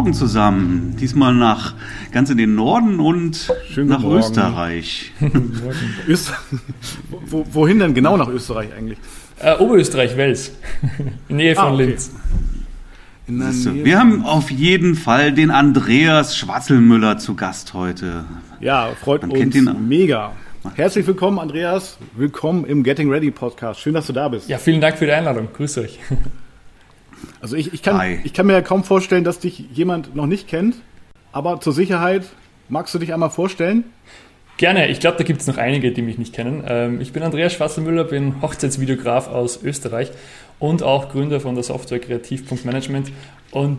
Morgen zusammen. Diesmal nach ganz in den Norden und Schönen nach Morgen. Österreich. Öster Wo, wohin denn genau nach Österreich eigentlich? Äh, Oberösterreich, Wels. In Nähe von ah, okay. Linz. Wir haben auf jeden Fall den Andreas Schwatzelmüller zu Gast heute. Ja, freut Man uns mega. Herzlich willkommen, Andreas. Willkommen im Getting Ready Podcast. Schön, dass du da bist. Ja, vielen Dank für die Einladung. Grüß euch. Also ich, ich, kann, ich kann mir ja kaum vorstellen, dass dich jemand noch nicht kennt. Aber zur Sicherheit, magst du dich einmal vorstellen? Gerne, ich glaube, da gibt es noch einige, die mich nicht kennen. Ähm, ich bin Andreas Schwarzenmüller, bin Hochzeitsvideograf aus Österreich und auch Gründer von der Software Kreativ.management. Und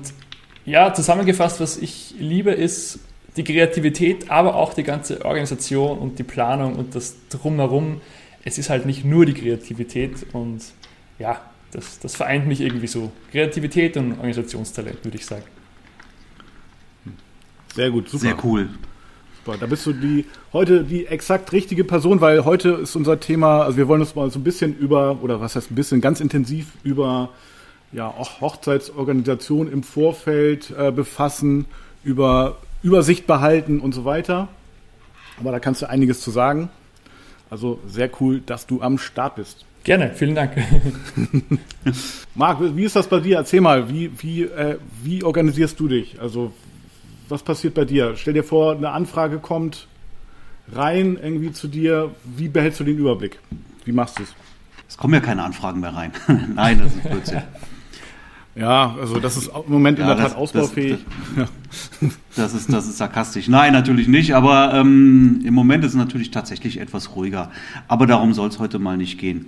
ja, zusammengefasst, was ich liebe, ist die Kreativität, aber auch die ganze Organisation und die Planung und das Drumherum. Es ist halt nicht nur die Kreativität und ja, das, das vereint mich irgendwie so. Kreativität und Organisationstalent, würde ich sagen. Sehr gut, super. Sehr cool. Super. Da bist du die heute die exakt richtige Person, weil heute ist unser Thema, also wir wollen uns mal so ein bisschen über, oder was heißt ein bisschen, ganz intensiv über ja, auch Hochzeitsorganisation im Vorfeld äh, befassen, über Übersicht behalten und so weiter. Aber da kannst du einiges zu sagen. Also sehr cool, dass du am Start bist. Gerne, vielen Dank. Marc, wie ist das bei dir? Erzähl mal, wie, wie, äh, wie organisierst du dich? Also, was passiert bei dir? Stell dir vor, eine Anfrage kommt rein irgendwie zu dir. Wie behältst du den Überblick? Wie machst du es? Es kommen ja keine Anfragen mehr rein. Nein, das ist Blödsinn. Ja, also das ist im Moment ja, in der Tat ausbaufähig. Das, das, das, ist, das ist sarkastisch. Nein, natürlich nicht, aber ähm, im Moment ist es natürlich tatsächlich etwas ruhiger. Aber darum soll es heute mal nicht gehen.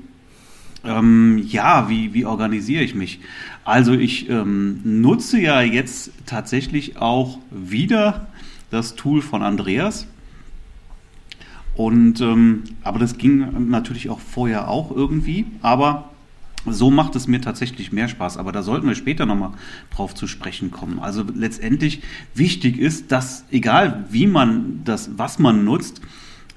Ähm, ja, wie, wie organisiere ich mich? Also ich ähm, nutze ja jetzt tatsächlich auch wieder das Tool von Andreas. Und ähm, aber das ging natürlich auch vorher auch irgendwie. Aber so macht es mir tatsächlich mehr Spaß, aber da sollten wir später nochmal drauf zu sprechen kommen. Also letztendlich wichtig ist, dass egal wie man das, was man nutzt,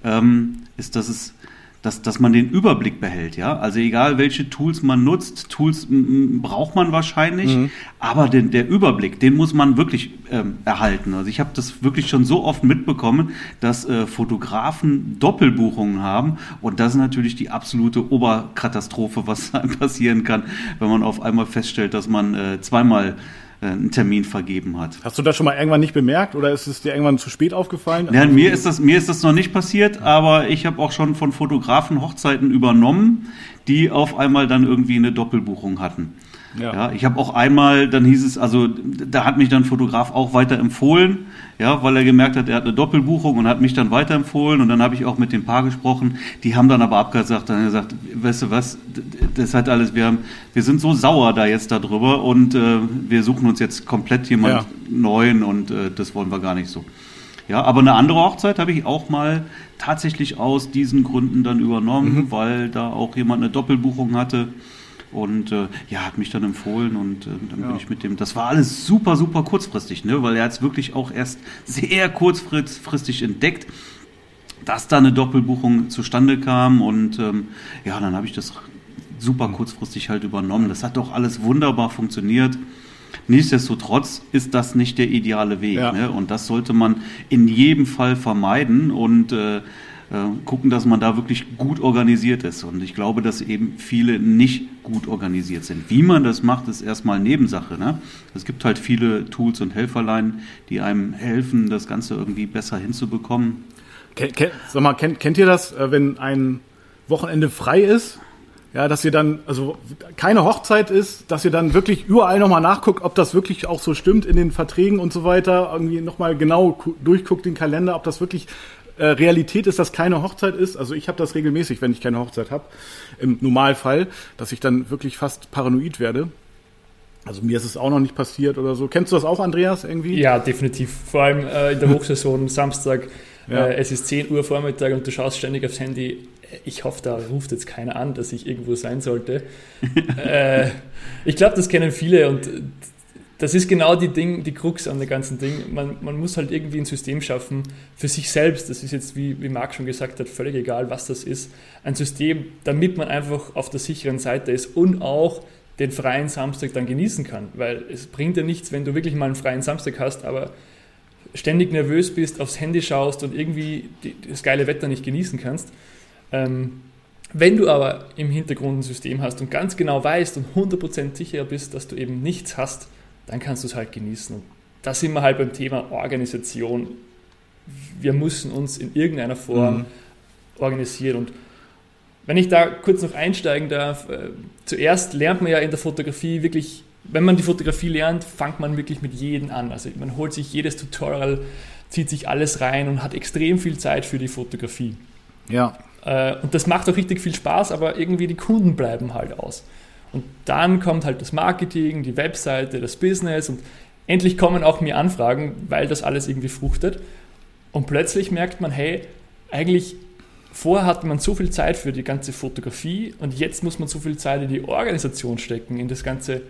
ähm, ist, dass es dass, dass man den Überblick behält, ja. Also egal welche Tools man nutzt, Tools braucht man wahrscheinlich, mhm. aber den, der Überblick, den muss man wirklich ähm, erhalten. Also ich habe das wirklich schon so oft mitbekommen, dass äh, Fotografen Doppelbuchungen haben und das ist natürlich die absolute Oberkatastrophe, was passieren kann, wenn man auf einmal feststellt, dass man äh, zweimal einen Termin vergeben hat. Hast du das schon mal irgendwann nicht bemerkt oder ist es dir irgendwann zu spät aufgefallen? Ja, mir ist das mir ist das noch nicht passiert, aber ich habe auch schon von Fotografen Hochzeiten übernommen, die auf einmal dann irgendwie eine Doppelbuchung hatten. Ja. ja ich habe auch einmal, dann hieß es, also da hat mich dann Fotograf auch weiter empfohlen, ja, weil er gemerkt hat, er hat eine Doppelbuchung und hat mich dann weiterempfohlen und dann habe ich auch mit dem Paar gesprochen. Die haben dann aber abgesagt, dann gesagt, weißt du was, das hat alles, wir haben, wir sind so sauer da jetzt darüber und äh, wir suchen uns jetzt komplett jemand ja. neuen und äh, das wollen wir gar nicht so. Ja, aber eine andere Hochzeit habe ich auch mal tatsächlich aus diesen Gründen dann übernommen, mhm. weil da auch jemand eine Doppelbuchung hatte. Und äh, ja, hat mich dann empfohlen und äh, dann ja. bin ich mit dem. Das war alles super, super kurzfristig, ne? weil er hat es wirklich auch erst sehr kurzfristig entdeckt, dass da eine Doppelbuchung zustande kam. Und ähm, ja, dann habe ich das super kurzfristig halt übernommen. Das hat doch alles wunderbar funktioniert. Nichtsdestotrotz ist das nicht der ideale Weg. Ja. Ne? Und das sollte man in jedem Fall vermeiden. Und äh, gucken, dass man da wirklich gut organisiert ist. Und ich glaube, dass eben viele nicht gut organisiert sind. Wie man das macht, ist erstmal Nebensache. Ne? Es gibt halt viele Tools und Helferlein, die einem helfen, das Ganze irgendwie besser hinzubekommen. Ken, sag mal, kennt, kennt ihr das, äh, wenn ein Wochenende frei ist? Ja, dass ihr dann, also keine Hochzeit ist, dass ihr dann wirklich überall nochmal nachguckt, ob das wirklich auch so stimmt in den Verträgen und so weiter. Irgendwie nochmal genau durchguckt den Kalender, ob das wirklich äh, Realität ist, dass keine Hochzeit ist. Also ich habe das regelmäßig, wenn ich keine Hochzeit habe, im Normalfall, dass ich dann wirklich fast paranoid werde. Also mir ist es auch noch nicht passiert oder so. Kennst du das auch, Andreas, irgendwie? Ja, definitiv. Vor allem äh, in der Hochsaison, Samstag, ja. äh, es ist 10 Uhr Vormittag und du schaust ständig aufs Handy. Ich hoffe, da ruft jetzt keiner an, dass ich irgendwo sein sollte. äh, ich glaube, das kennen viele und das ist genau die Ding, die Krux an der ganzen Ding. Man, man muss halt irgendwie ein System schaffen für sich selbst. Das ist jetzt, wie, wie Marc schon gesagt hat, völlig egal, was das ist. Ein System, damit man einfach auf der sicheren Seite ist und auch den freien Samstag dann genießen kann. Weil es bringt ja nichts, wenn du wirklich mal einen freien Samstag hast, aber ständig nervös bist, aufs Handy schaust und irgendwie das geile Wetter nicht genießen kannst. Ähm, wenn du aber im Hintergrund ein System hast und ganz genau weißt und 100% sicher bist, dass du eben nichts hast, dann kannst du es halt genießen. Und da sind wir halt beim Thema Organisation. Wir müssen uns in irgendeiner Form mhm. organisieren. Und wenn ich da kurz noch einsteigen darf, äh, zuerst lernt man ja in der Fotografie wirklich, wenn man die Fotografie lernt, fängt man wirklich mit jedem an. Also man holt sich jedes Tutorial, zieht sich alles rein und hat extrem viel Zeit für die Fotografie. Ja. Äh, und das macht auch richtig viel Spaß, aber irgendwie die Kunden bleiben halt aus. Und dann kommt halt das Marketing, die Webseite, das Business und endlich kommen auch mir Anfragen, weil das alles irgendwie fruchtet. Und plötzlich merkt man, hey, eigentlich Vorher hatte man so viel Zeit für die ganze Fotografie und jetzt muss man so viel Zeit in die Organisation stecken, in das ganze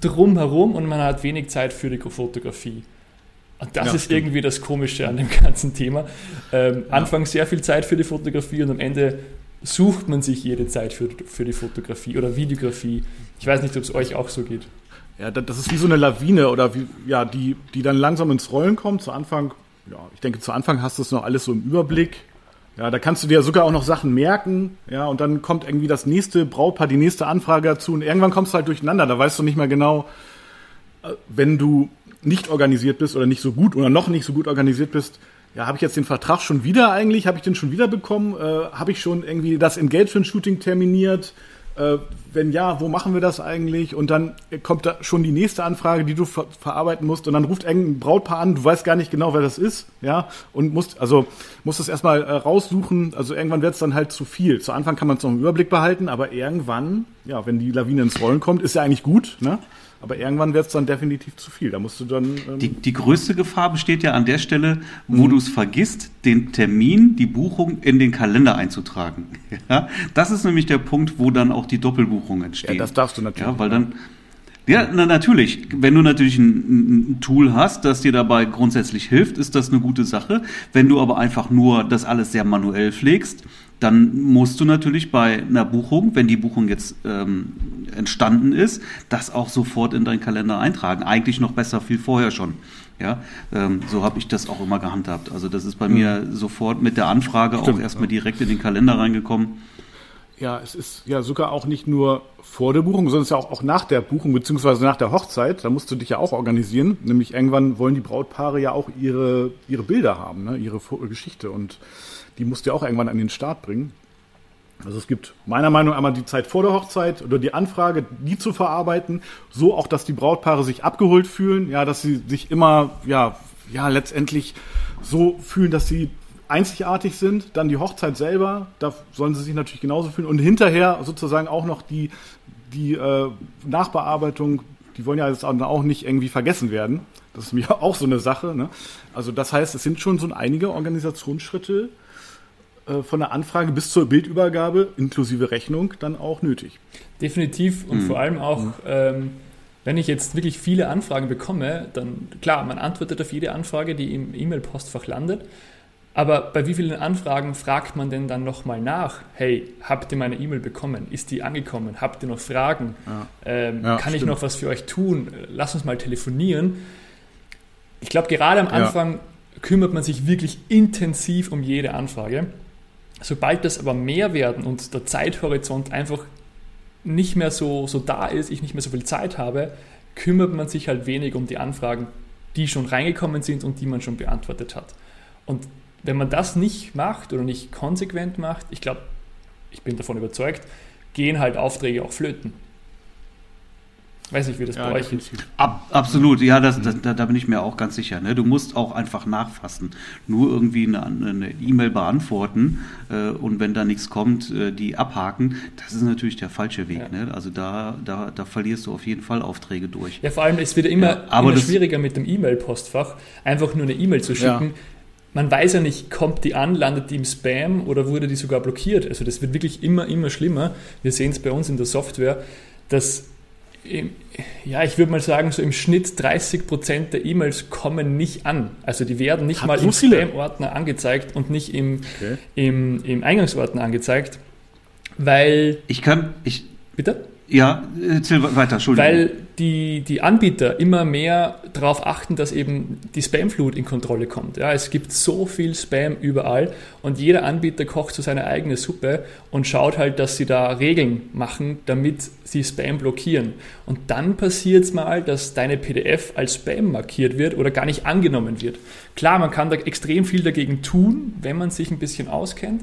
drumherum und man hat wenig Zeit für die Fotografie. Und das ja, ist stimmt. irgendwie das Komische an dem ganzen Thema. Ähm, ja. Anfangs sehr viel Zeit für die Fotografie und am Ende sucht man sich jede Zeit für, für die Fotografie oder Videografie. Ich weiß nicht, ob es euch auch so geht. Ja, das ist wie so eine Lawine oder wie, ja, die, die dann langsam ins Rollen kommt. Zu Anfang, ja, ich denke, zu Anfang hast du es noch alles so im Überblick ja, da kannst du dir sogar auch noch Sachen merken, ja, und dann kommt irgendwie das nächste Brautpaar, die nächste Anfrage dazu und irgendwann kommst du halt durcheinander. Da weißt du nicht mehr genau, äh, wenn du nicht organisiert bist oder nicht so gut oder noch nicht so gut organisiert bist, ja, habe ich jetzt den Vertrag schon wieder eigentlich? Habe ich den schon wieder bekommen? Äh, habe ich schon irgendwie das Engagement-Shooting terminiert? Äh, wenn ja, wo machen wir das eigentlich? Und dann kommt da schon die nächste Anfrage, die du ver verarbeiten musst. Und dann ruft irgendein Brautpaar an, du weißt gar nicht genau, wer das ist, ja, und musst, also musst es erstmal äh, raussuchen. Also irgendwann wird es dann halt zu viel. Zu Anfang kann man es noch im Überblick behalten, aber irgendwann, ja, wenn die Lawine ins Rollen kommt, ist ja eigentlich gut, ne? Aber irgendwann wird es dann definitiv zu viel. Da musst du dann. Ähm die, die größte Gefahr besteht ja an der Stelle, wo mhm. du es vergisst, den Termin, die Buchung in den Kalender einzutragen. Ja? Das ist nämlich der Punkt, wo dann auch die Doppelbuchung entsteht. Ja, das darfst du natürlich. Ja, weil dann. Ja, na, natürlich. Wenn du natürlich ein, ein, Tool hast, das dir dabei grundsätzlich hilft, ist das eine gute Sache. Wenn du aber einfach nur das alles sehr manuell pflegst, dann musst du natürlich bei einer Buchung, wenn die Buchung jetzt ähm, entstanden ist, das auch sofort in deinen Kalender eintragen. Eigentlich noch besser viel vorher schon. Ja, ähm, so habe ich das auch immer gehandhabt. Also das ist bei mhm. mir sofort mit der Anfrage Stimmt, auch erstmal ja. direkt in den Kalender reingekommen. Ja, es ist ja sogar auch nicht nur vor der Buchung, sondern es ist ja auch, auch nach der Buchung beziehungsweise nach der Hochzeit. Da musst du dich ja auch organisieren. Nämlich irgendwann wollen die Brautpaare ja auch ihre, ihre Bilder haben, ne? ihre Geschichte. Und die musst du ja auch irgendwann an den Start bringen. Also es gibt meiner Meinung nach einmal die Zeit vor der Hochzeit oder die Anfrage, die zu verarbeiten, so auch, dass die Brautpaare sich abgeholt fühlen, ja, dass sie sich immer, ja, ja, letztendlich so fühlen, dass sie einzigartig sind. Dann die Hochzeit selber, da sollen sie sich natürlich genauso fühlen. Und hinterher sozusagen auch noch die, die äh, Nachbearbeitung, die wollen ja jetzt auch nicht irgendwie vergessen werden. Das ist mir auch so eine Sache. Ne? Also das heißt, es sind schon so einige Organisationsschritte, äh, von der Anfrage bis zur Bildübergabe inklusive Rechnung dann auch nötig. Definitiv und mhm. vor allem auch, mhm. ähm, wenn ich jetzt wirklich viele Anfragen bekomme, dann klar, man antwortet auf jede Anfrage, die im E-Mail-Postfach landet. Aber bei wie vielen Anfragen fragt man denn dann nochmal nach? Hey, habt ihr meine E-Mail bekommen? Ist die angekommen? Habt ihr noch Fragen? Ja. Ähm, ja, kann stimmt. ich noch was für euch tun? Lass uns mal telefonieren. Ich glaube, gerade am Anfang ja. kümmert man sich wirklich intensiv um jede Anfrage. Sobald das aber mehr werden und der Zeithorizont einfach nicht mehr so, so da ist, ich nicht mehr so viel Zeit habe, kümmert man sich halt wenig um die Anfragen, die schon reingekommen sind und die man schon beantwortet hat. Und wenn man das nicht macht oder nicht konsequent macht, ich glaube, ich bin davon überzeugt, gehen halt Aufträge auch flöten. Weiß nicht, wie das ja, bei euch ist. Ab, absolut, ja, das, das, da, da, bin ich mir auch ganz sicher. Ne? Du musst auch einfach nachfassen. Nur irgendwie eine E-Mail beantworten äh, und wenn da nichts kommt, äh, die abhaken, das ist natürlich der falsche Weg. Ja. Ne? Also da, da, da verlierst du auf jeden Fall Aufträge durch. Ja, vor allem, es wird immer, ja, immer schwieriger mit dem E-Mail-Postfach, einfach nur eine E-Mail zu schicken. Man weiß ja nicht, kommt die an, landet die im Spam oder wurde die sogar blockiert. Also das wird wirklich immer, immer schlimmer. Wir sehen es bei uns in der Software, dass ja, ich würde mal sagen, so im Schnitt 30 Prozent der E-Mails kommen nicht an. Also die werden nicht Hat mal im Spam-Ordner angezeigt und nicht im, okay. im, im Eingangsordner angezeigt, weil. Ich kann, ich. Bitte? Ja, erzähl weiter, Entschuldigung. Weil die, die Anbieter immer mehr darauf achten, dass eben die Spamflut in Kontrolle kommt. Ja, es gibt so viel Spam überall und jeder Anbieter kocht so seine eigene Suppe und schaut halt, dass sie da Regeln machen, damit sie Spam blockieren. Und dann passiert es mal, dass deine PDF als Spam markiert wird oder gar nicht angenommen wird. Klar, man kann da extrem viel dagegen tun, wenn man sich ein bisschen auskennt.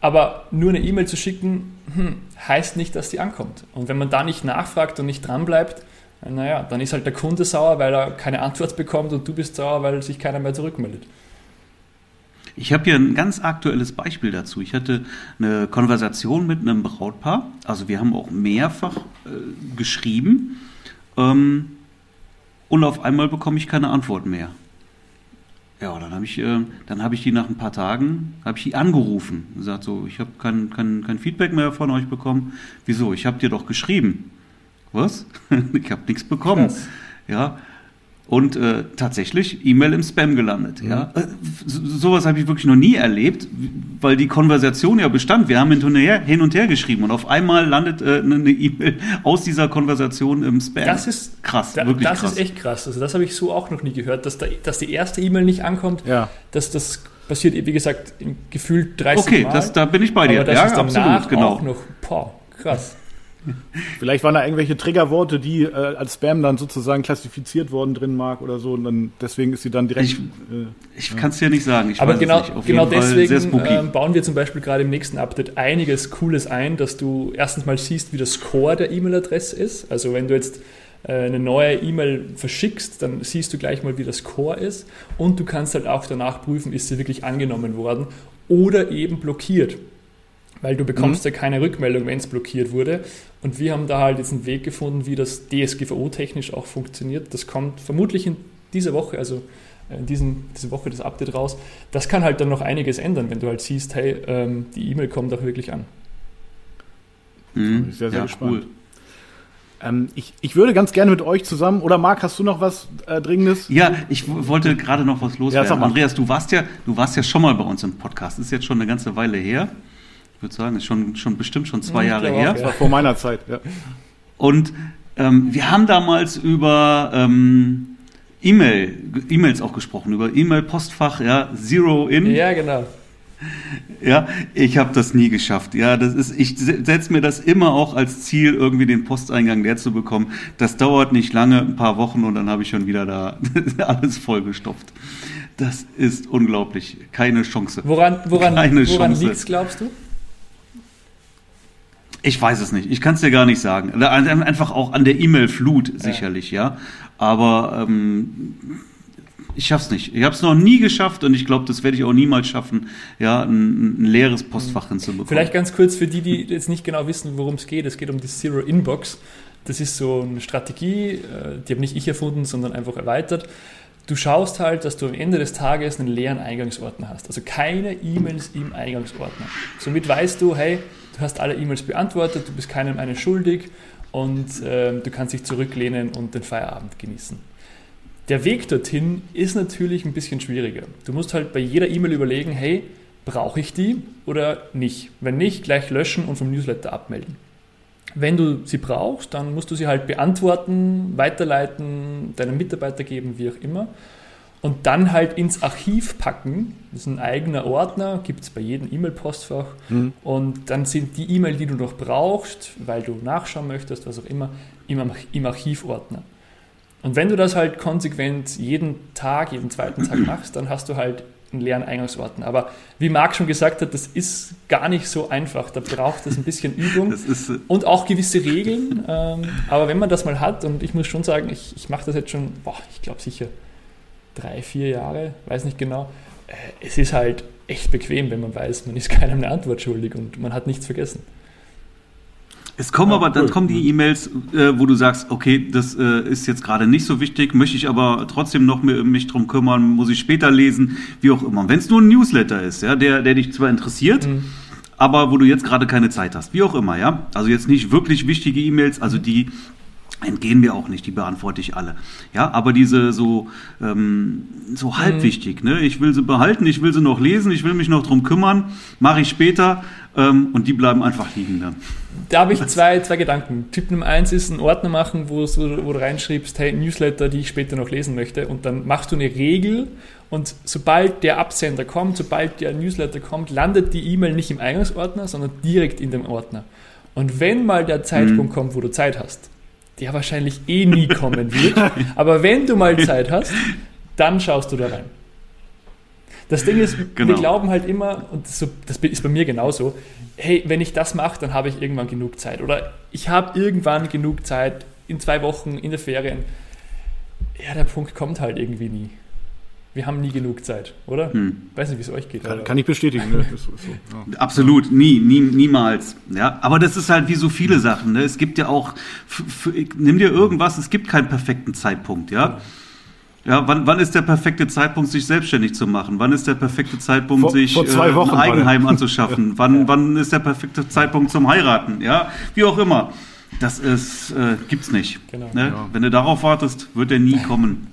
Aber nur eine E-Mail zu schicken, hm, heißt nicht, dass die ankommt. Und wenn man da nicht nachfragt und nicht dranbleibt, naja, dann ist halt der Kunde sauer, weil er keine Antwort bekommt und du bist sauer, weil sich keiner mehr zurückmeldet. Ich habe hier ein ganz aktuelles Beispiel dazu. Ich hatte eine Konversation mit einem Brautpaar. Also wir haben auch mehrfach äh, geschrieben. Ähm, und auf einmal bekomme ich keine Antwort mehr. Ja, dann habe ich, äh, dann habe ich die nach ein paar Tagen, habe ich die angerufen. Gesagt so, ich habe kein, kein, kein Feedback mehr von euch bekommen. Wieso? Ich habe dir doch geschrieben. Was? ich habe nichts bekommen. Krass. Ja, und äh, tatsächlich E-Mail im Spam gelandet. Mhm. Ja? Äh, so, sowas habe ich wirklich noch nie erlebt, weil die Konversation ja bestand. Wir haben hin und her, hin und her geschrieben und auf einmal landet äh, eine E-Mail aus dieser Konversation im Spam. Das ist krass, da, wirklich das krass. Das ist echt krass. Also das habe ich so auch noch nie gehört, dass, da, dass die erste E-Mail nicht ankommt. Ja. Dass das passiert, wie gesagt, gefühlt 30 okay, Mal. Okay, da bin ich bei dir. Aber das ja, ist absolut, genau. auch noch, boah, krass. Vielleicht waren da irgendwelche Triggerworte, die äh, als Spam dann sozusagen klassifiziert worden drin mag oder so. Und dann deswegen ist sie dann direkt. Ich, äh, ich kann es dir nicht sagen. Aber genau, genau deswegen äh, bauen wir zum Beispiel gerade im nächsten Update einiges Cooles ein, dass du erstens mal siehst, wie das Score der E-Mail-Adresse ist. Also wenn du jetzt äh, eine neue E-Mail verschickst, dann siehst du gleich mal, wie das Core ist und du kannst halt auch danach prüfen, ist sie wirklich angenommen worden oder eben blockiert weil du bekommst mhm. ja keine Rückmeldung, wenn es blockiert wurde. Und wir haben da halt jetzt einen Weg gefunden, wie das DSGVO-technisch auch funktioniert. Das kommt vermutlich in dieser Woche, also äh, in diesen, diese Woche das Update raus. Das kann halt dann noch einiges ändern, wenn du halt siehst, hey, ähm, die E-Mail kommt auch wirklich an. Mhm. Sehr, sehr ja, gespannt. Cool. Ähm, ich, ich würde ganz gerne mit euch zusammen, oder Marc, hast du noch was äh, Dringendes? Ja, ich wollte gerade noch was loswerden. Ja, Andreas, du warst ja, du warst ja schon mal bei uns im Podcast. Das ist jetzt schon eine ganze Weile her. Ich würde sagen, ist schon, schon bestimmt schon zwei ja, Jahre her. Das war vor meiner Zeit, ja. Und ähm, wir haben damals über ähm, E-Mail, E-Mails auch gesprochen, über E-Mail-Postfach, ja, Zero In. Ja, genau. Ja, ich habe das nie geschafft. Ja, das ist, ich setze mir das immer auch als Ziel, irgendwie den Posteingang leer zu bekommen. Das dauert nicht lange, ein paar Wochen und dann habe ich schon wieder da alles vollgestopft. Das ist unglaublich. Keine Chance. Woran, woran, woran liegt es, glaubst du? Ich weiß es nicht. Ich kann es dir gar nicht sagen. Einfach auch an der E-Mail-Flut sicherlich, ja. ja. Aber ähm, ich schaff's nicht. Ich habe es noch nie geschafft und ich glaube, das werde ich auch niemals schaffen, ja, ein, ein leeres Postfach mhm. hinzubekommen. Vielleicht ganz kurz für die, die jetzt nicht genau wissen, worum es geht. Es geht um die Zero Inbox. Das ist so eine Strategie, äh, die habe nicht ich erfunden, sondern einfach erweitert. Du schaust halt, dass du am Ende des Tages einen leeren Eingangsordner hast. Also keine E-Mails im Eingangsordner. Somit weißt du, hey, hast alle E-Mails beantwortet, du bist keinem eine schuldig und äh, du kannst dich zurücklehnen und den Feierabend genießen. Der Weg dorthin ist natürlich ein bisschen schwieriger. Du musst halt bei jeder E-Mail überlegen, hey, brauche ich die oder nicht? Wenn nicht, gleich löschen und vom Newsletter abmelden. Wenn du sie brauchst, dann musst du sie halt beantworten, weiterleiten, deinem Mitarbeiter geben, wie auch immer und dann halt ins Archiv packen. Das ist ein eigener Ordner, gibt es bei jedem E-Mail-Postfach. Mhm. Und dann sind die E-Mail, die du noch brauchst, weil du nachschauen möchtest, was auch immer, im, im Archivordner. Und wenn du das halt konsequent jeden Tag, jeden zweiten Tag machst, dann hast du halt einen leeren Eingangsordner. Aber wie Marc schon gesagt hat, das ist gar nicht so einfach. Da braucht es ein bisschen Übung ist, äh und auch gewisse Regeln. Ähm, aber wenn man das mal hat, und ich muss schon sagen, ich, ich mache das jetzt schon, boah, ich glaube sicher drei, vier Jahre, weiß nicht genau. Äh, es ist halt echt bequem, wenn man weiß, man ist keinem eine Antwort schuldig und man hat nichts vergessen. Es kommen ja, aber, dann kommen die E-Mails, äh, wo du sagst, okay, das äh, ist jetzt gerade nicht so wichtig, möchte ich aber trotzdem noch mich, mich drum kümmern, muss ich später lesen, wie auch immer. Wenn es nur ein Newsletter ist, ja, der, der dich zwar interessiert, mhm. aber wo du jetzt gerade keine Zeit hast, wie auch immer, ja. Also jetzt nicht wirklich wichtige E-Mails, also die entgehen mir auch nicht, die beantworte ich alle. Ja, aber diese so, ähm, so mhm. wichtig, ne? Ich will sie behalten, ich will sie noch lesen, ich will mich noch drum kümmern, mache ich später ähm, und die bleiben einfach liegen dann. Da habe ich zwei, zwei Gedanken. Typ Nummer eins ist einen Ordner machen, wo, wo du reinschreibst, hey, Newsletter, die ich später noch lesen möchte. Und dann machst du eine Regel und sobald der Absender kommt, sobald der Newsletter kommt, landet die E-Mail nicht im Eingangsordner, sondern direkt in dem Ordner. Und wenn mal der Zeitpunkt mhm. kommt, wo du Zeit hast, der wahrscheinlich eh nie kommen wird, aber wenn du mal Zeit hast, dann schaust du da rein. Das Ding ist, genau. wir glauben halt immer, und das ist bei mir genauso, hey, wenn ich das mache, dann habe ich irgendwann genug Zeit. Oder ich habe irgendwann genug Zeit in zwei Wochen in der Ferien. Ja, der Punkt kommt halt irgendwie nie. Wir haben nie genug Zeit, oder? Hm. Weiß nicht, wie es euch geht. Kann, kann ich bestätigen. Ne? So, ja. Absolut, nie, nie, niemals. Ja, aber das ist halt wie so viele Sachen. Ne? Es gibt ja auch, nimm dir irgendwas, es gibt keinen perfekten Zeitpunkt, ja. Ja, wann, wann ist der perfekte Zeitpunkt, sich selbstständig zu machen? Wann ist der perfekte Zeitpunkt, vor, sich vor äh, ein Eigenheim anzuschaffen? wann, wann ist der perfekte Zeitpunkt zum Heiraten? Ja, wie auch immer. Das ist, äh, gibt's nicht. Genau. Ne? Ja. Wenn du darauf wartest, wird er nie kommen.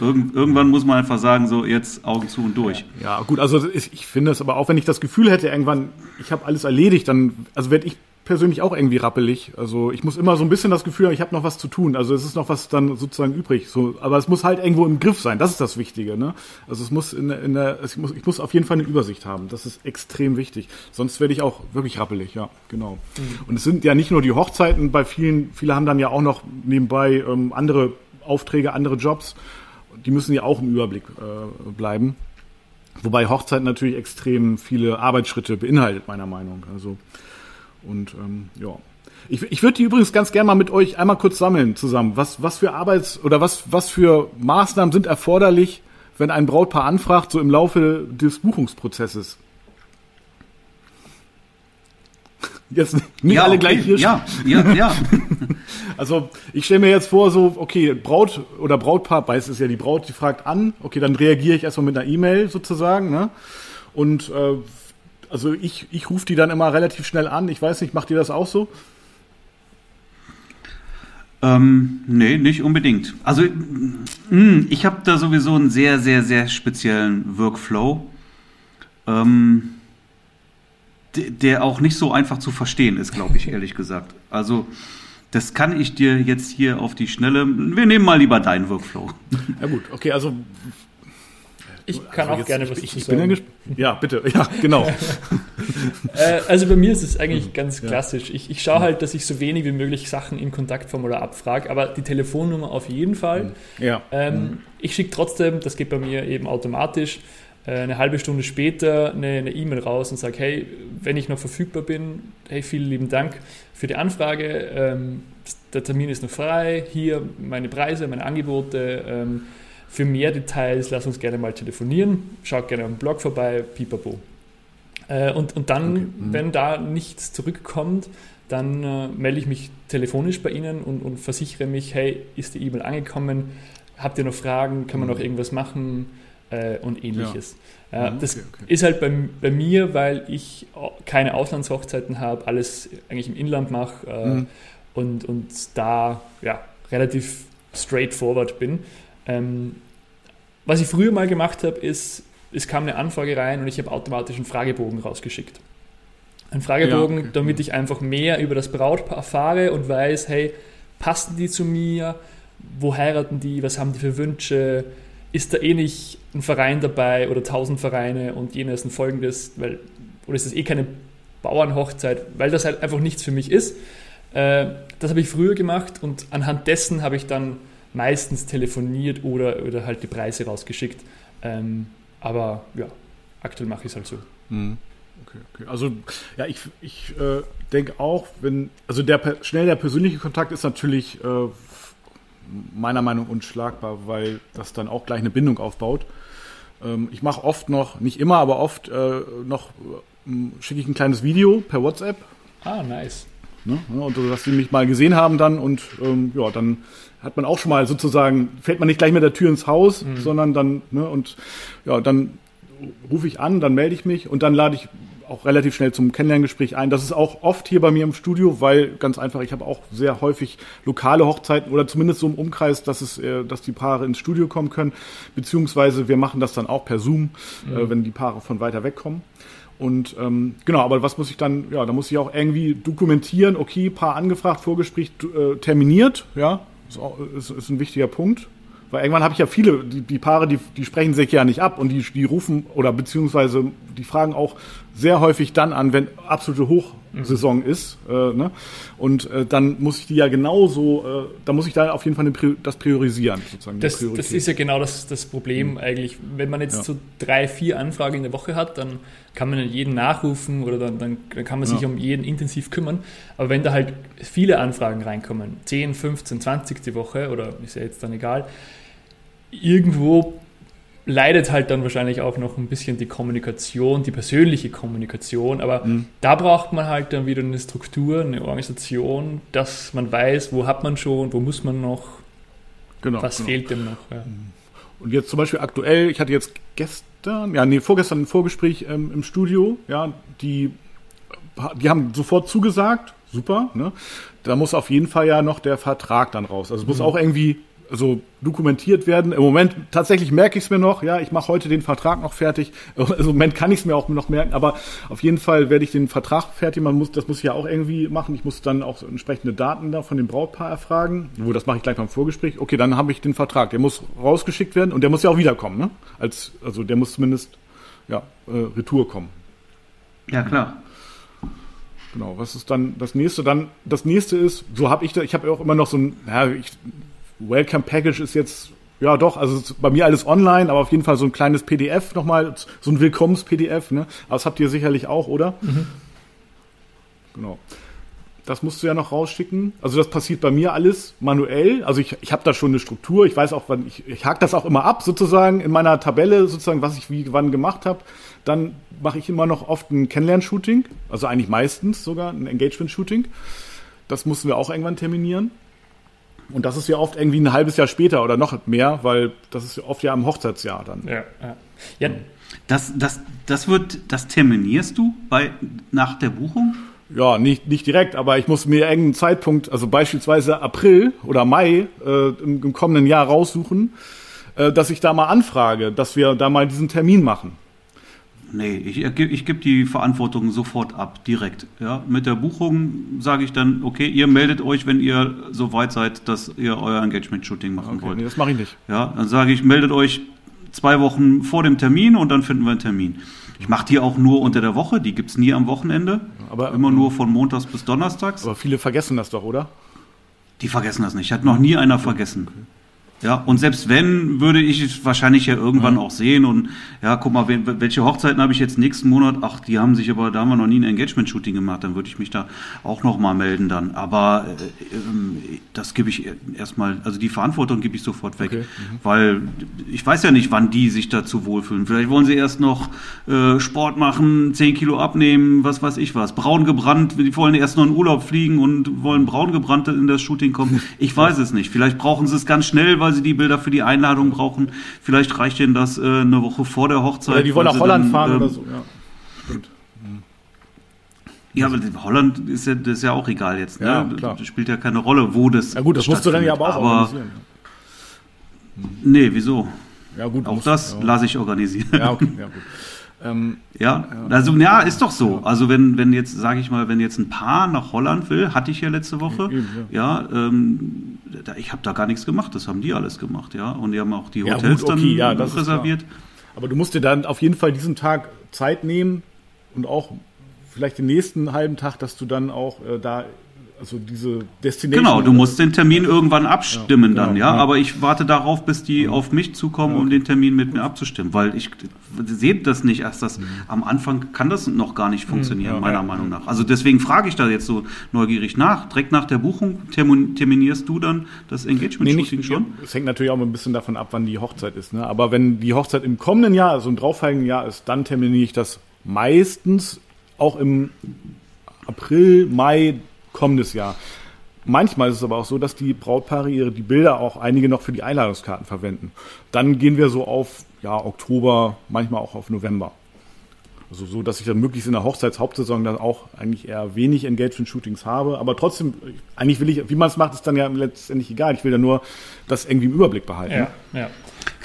Irgend, irgendwann muss man einfach sagen, so jetzt Augen zu und durch. Ja, gut, also ich, ich finde es aber auch, wenn ich das Gefühl hätte, irgendwann, ich habe alles erledigt, dann, also werde ich persönlich auch irgendwie rappelig. Also ich muss immer so ein bisschen das Gefühl haben, ich habe noch was zu tun. Also es ist noch was dann sozusagen übrig. So, aber es muss halt irgendwo im Griff sein. Das ist das Wichtige. Ne? Also es muss in, in der, ich muss, ich muss auf jeden Fall eine Übersicht haben. Das ist extrem wichtig. Sonst werde ich auch wirklich rappelig. Ja, genau. Mhm. Und es sind ja nicht nur die Hochzeiten. Bei vielen, viele haben dann ja auch noch nebenbei ähm, andere Aufträge, andere Jobs. Die müssen ja auch im Überblick äh, bleiben. Wobei Hochzeit natürlich extrem viele Arbeitsschritte beinhaltet, meiner Meinung. Also und ähm, ja. Ich, ich würde die übrigens ganz gerne mal mit euch einmal kurz sammeln zusammen. Was, was für Arbeits- oder was, was für Maßnahmen sind erforderlich, wenn ein Brautpaar anfragt, so im Laufe des Buchungsprozesses? Jetzt nicht ja, alle okay. gleich hier. Ja, ja, ja. also ich stelle mir jetzt vor, so, okay, Braut oder Brautpaar, weiß es ja die Braut, die fragt an, okay, dann reagiere ich erstmal mit einer E-Mail sozusagen, ne? Und äh, also ich, ich rufe die dann immer relativ schnell an. Ich weiß nicht, macht ihr das auch so? Ähm, nee, nicht unbedingt. Also mh, mm, ich habe da sowieso einen sehr, sehr, sehr speziellen Workflow, ähm, der auch nicht so einfach zu verstehen ist, glaube ich, ehrlich gesagt. Also das kann ich dir jetzt hier auf die Schnelle. Wir nehmen mal lieber deinen Workflow. Ja gut, okay, also ich kann also auch jetzt, gerne was ich, ich bin ja, ja, bitte, ja, genau. äh, also bei mir ist es eigentlich ganz klassisch. Ich, ich schaue halt, dass ich so wenig wie möglich Sachen im Kontaktformular abfrage, aber die Telefonnummer auf jeden Fall. Ja. Ähm, mhm. Ich schicke trotzdem, das geht bei mir eben automatisch, eine halbe Stunde später eine E-Mail e raus und sage, hey, wenn ich noch verfügbar bin, hey, vielen lieben Dank für die Anfrage. Ähm, der Termin ist noch frei, hier meine Preise, meine Angebote. Ähm, für mehr Details lass uns gerne mal telefonieren. Schaut gerne am Blog vorbei, pipapo. Äh, und, und dann, okay. mhm. wenn da nichts zurückkommt, dann äh, melde ich mich telefonisch bei Ihnen und, und versichere mich, hey, ist die E-Mail angekommen? Habt ihr noch Fragen? Kann man mhm. noch irgendwas machen? Äh, und ähnliches. Ja. Mhm, das okay, okay. ist halt bei, bei mir, weil ich keine Auslandshochzeiten habe, alles eigentlich im Inland mache äh, mhm. und, und da ja, relativ straightforward bin. Ähm, was ich früher mal gemacht habe, ist, es kam eine Anfrage rein und ich habe automatisch einen Fragebogen rausgeschickt. Ein Fragebogen, ja, okay. damit ich einfach mehr über das Brautpaar erfahre und weiß, hey, passen die zu mir? Wo heiraten die? Was haben die für Wünsche? Ist da eh nicht ein Verein dabei oder tausend Vereine und jenes ein folgendes, weil, oder ist das eh keine Bauernhochzeit, weil das halt einfach nichts für mich ist. Äh, das habe ich früher gemacht und anhand dessen habe ich dann meistens telefoniert oder, oder halt die Preise rausgeschickt. Ähm, aber ja, aktuell mache ich es halt so. Mhm. Okay, okay. Also ja, ich, ich äh, denke auch, wenn, also der schnell der persönliche Kontakt ist natürlich äh, meiner Meinung nach unschlagbar, weil das dann auch gleich eine Bindung aufbaut. Ähm, ich mache oft noch, nicht immer, aber oft äh, noch äh, schicke ich ein kleines Video per WhatsApp. Ah, nice. Ne? Und dass die mich mal gesehen haben dann und ähm, ja, dann hat man auch schon mal sozusagen, fällt man nicht gleich mit der Tür ins Haus, mhm. sondern dann, ne, und ja, dann rufe ich an, dann melde ich mich und dann lade ich auch relativ schnell zum Kennenlerngespräch ein. Das ist auch oft hier bei mir im Studio, weil ganz einfach, ich habe auch sehr häufig lokale Hochzeiten oder zumindest so im Umkreis, dass es, äh, dass die Paare ins Studio kommen können, beziehungsweise wir machen das dann auch per Zoom, äh, mhm. äh, wenn die Paare von weiter weg kommen. Und ähm, genau, aber was muss ich dann, ja, da muss ich auch irgendwie dokumentieren, okay, Paar angefragt, Vorgespräch äh, terminiert, ja, ist, auch, ist, ist ein wichtiger Punkt. Weil irgendwann habe ich ja viele, die, die Paare, die, die sprechen sich ja nicht ab und die, die rufen oder beziehungsweise die fragen auch sehr häufig dann an, wenn absolute Hochsaison mhm. ist. Äh, ne? Und äh, dann muss ich die ja genauso, äh, da muss ich da auf jeden Fall eine, das priorisieren. Sozusagen, das, das ist ja genau das, das Problem mhm. eigentlich. Wenn man jetzt ja. so drei, vier Anfragen in der Woche hat, dann kann man jeden nachrufen oder dann, dann, kann man sich ja. um jeden intensiv kümmern. Aber wenn da halt viele Anfragen reinkommen, 10, 15, 20 die Woche oder ist ja jetzt dann egal, irgendwo leidet halt dann wahrscheinlich auch noch ein bisschen die Kommunikation, die persönliche Kommunikation, aber mhm. da braucht man halt dann wieder eine Struktur, eine Organisation, dass man weiß, wo hat man schon, wo muss man noch, genau, was genau. fehlt dem noch. Ja. Mhm. Und jetzt zum Beispiel aktuell, ich hatte jetzt gestern, ja, nee, vorgestern ein Vorgespräch ähm, im Studio, ja, die, die haben sofort zugesagt, super, ne? Da muss auf jeden Fall ja noch der Vertrag dann raus. Also es muss mhm. auch irgendwie also dokumentiert werden. Im Moment tatsächlich merke ich es mir noch, ja, ich mache heute den Vertrag noch fertig. Also Im Moment kann ich es mir auch noch merken, aber auf jeden Fall werde ich den Vertrag fertig. Man muss, das muss ich ja auch irgendwie machen. Ich muss dann auch entsprechende Daten da von dem Brautpaar erfragen. Wo das mache ich gleich beim Vorgespräch. Okay, dann habe ich den Vertrag. Der muss rausgeschickt werden und der muss ja auch wiederkommen, ne? Als, also der muss zumindest ja, äh, Retour kommen. Ja, klar. Genau, was ist dann das nächste? Dann das nächste ist, so habe ich da, ich habe auch immer noch so ein, ja, ich Welcome Package ist jetzt, ja doch, also bei mir alles online, aber auf jeden Fall so ein kleines PDF nochmal, so ein Willkommens-PDF, ne? Aber das habt ihr sicherlich auch, oder? Mhm. Genau. Das musst du ja noch rausschicken. Also das passiert bei mir alles manuell. Also ich, ich habe da schon eine Struktur. Ich weiß auch, wann ich, ich hake das auch immer ab sozusagen in meiner Tabelle sozusagen, was ich wie wann gemacht habe. Dann mache ich immer noch oft ein Kennenlern-Shooting, also eigentlich meistens sogar ein Engagement-Shooting. Das mussten wir auch irgendwann terminieren. Und das ist ja oft irgendwie ein halbes Jahr später oder noch mehr, weil das ist ja oft ja im Hochzeitsjahr dann. Ja, ja. ja. Das, das, das wird, das terminierst du bei, nach der Buchung? Ja, nicht, nicht direkt, aber ich muss mir irgendeinen Zeitpunkt, also beispielsweise April oder Mai äh, im, im kommenden Jahr raussuchen, äh, dass ich da mal anfrage, dass wir da mal diesen Termin machen. Nee, ich, ich gebe die Verantwortung sofort ab, direkt. Ja, mit der Buchung sage ich dann, okay, ihr meldet euch, wenn ihr so weit seid, dass ihr euer Engagement-Shooting machen okay, wollt. Nee, das mache ich nicht. Ja, dann sage ich, meldet euch zwei Wochen vor dem Termin und dann finden wir einen Termin. Ich mache die auch nur unter der Woche, die gibt es nie am Wochenende. Aber, Immer nur von Montags bis Donnerstags. Aber viele vergessen das doch, oder? Die vergessen das nicht. Hat noch nie einer vergessen. Okay. Ja, und selbst wenn, würde ich es wahrscheinlich ja irgendwann ja. auch sehen. Und ja, guck mal, welche Hochzeiten habe ich jetzt nächsten Monat? Ach, die haben sich aber, da haben wir noch nie ein Engagement-Shooting gemacht, dann würde ich mich da auch nochmal melden dann. Aber äh, äh, das gebe ich erstmal, also die Verantwortung gebe ich sofort weg. Okay. Mhm. Weil ich weiß ja nicht, wann die sich dazu wohlfühlen. Vielleicht wollen sie erst noch äh, Sport machen, 10 Kilo abnehmen, was weiß ich was. Braun gebrannt, die wollen erst noch in Urlaub fliegen und wollen braun gebrannt in das Shooting kommen. Ich weiß es nicht. Vielleicht brauchen sie es ganz schnell, sie die Bilder für die Einladung brauchen. Vielleicht reicht ihnen das äh, eine Woche vor der Hochzeit. Oder die wollen nach Holland dann, fahren ähm, oder so. Ja, stimmt. Ja, aber Holland ist ja, das ist ja auch egal jetzt. Ne? Ja, klar. Das spielt ja keine Rolle, wo das. Ja gut, das musst du dann ja aber auch aber, organisieren. Nee, wieso? Ja gut. Auch musst, das ja. lasse ich organisieren. Ja, okay, ja gut. Ähm, ja, also ja, ist doch so. Also wenn, wenn jetzt, sage ich mal, wenn jetzt ein Paar nach Holland will, hatte ich ja letzte Woche, ja, ja ähm, ich habe da gar nichts gemacht, das haben die alles gemacht, ja. Und die haben auch die Hotels ja, gut, okay, dann ja, reserviert. Aber du musst dir dann auf jeden Fall diesen Tag Zeit nehmen und auch vielleicht den nächsten halben Tag, dass du dann auch äh, da also diese Destination. Genau, du musst den Termin irgendwann abstimmen ja, genau, dann, ja? ja? Aber ich warte darauf, bis die ja. auf mich zukommen, um den Termin mit mir abzustimmen, weil ich sehe das nicht erst, dass mhm. am Anfang kann das noch gar nicht funktionieren, mhm, meiner Meinung nach. Also deswegen frage ich da jetzt so neugierig nach. Direkt nach der Buchung terminierst du dann das Engagement-Shooting nee, schon? Es hängt natürlich auch ein bisschen davon ab, wann die Hochzeit ist. Ne? Aber wenn die Hochzeit im kommenden Jahr, also im darauffolgenden Jahr ist, dann terminiere ich das meistens auch im April, Mai kommendes Jahr. Manchmal ist es aber auch so, dass die Brautpaare ihre die Bilder auch einige noch für die Einladungskarten verwenden. Dann gehen wir so auf ja, Oktober, manchmal auch auf November. Also so, dass ich dann möglichst in der Hochzeitshauptsaison dann auch eigentlich eher wenig Engagement-Shootings habe. Aber trotzdem, eigentlich will ich, wie man es macht, ist dann ja letztendlich egal. Ich will ja nur das irgendwie im Überblick behalten. Ja, ja.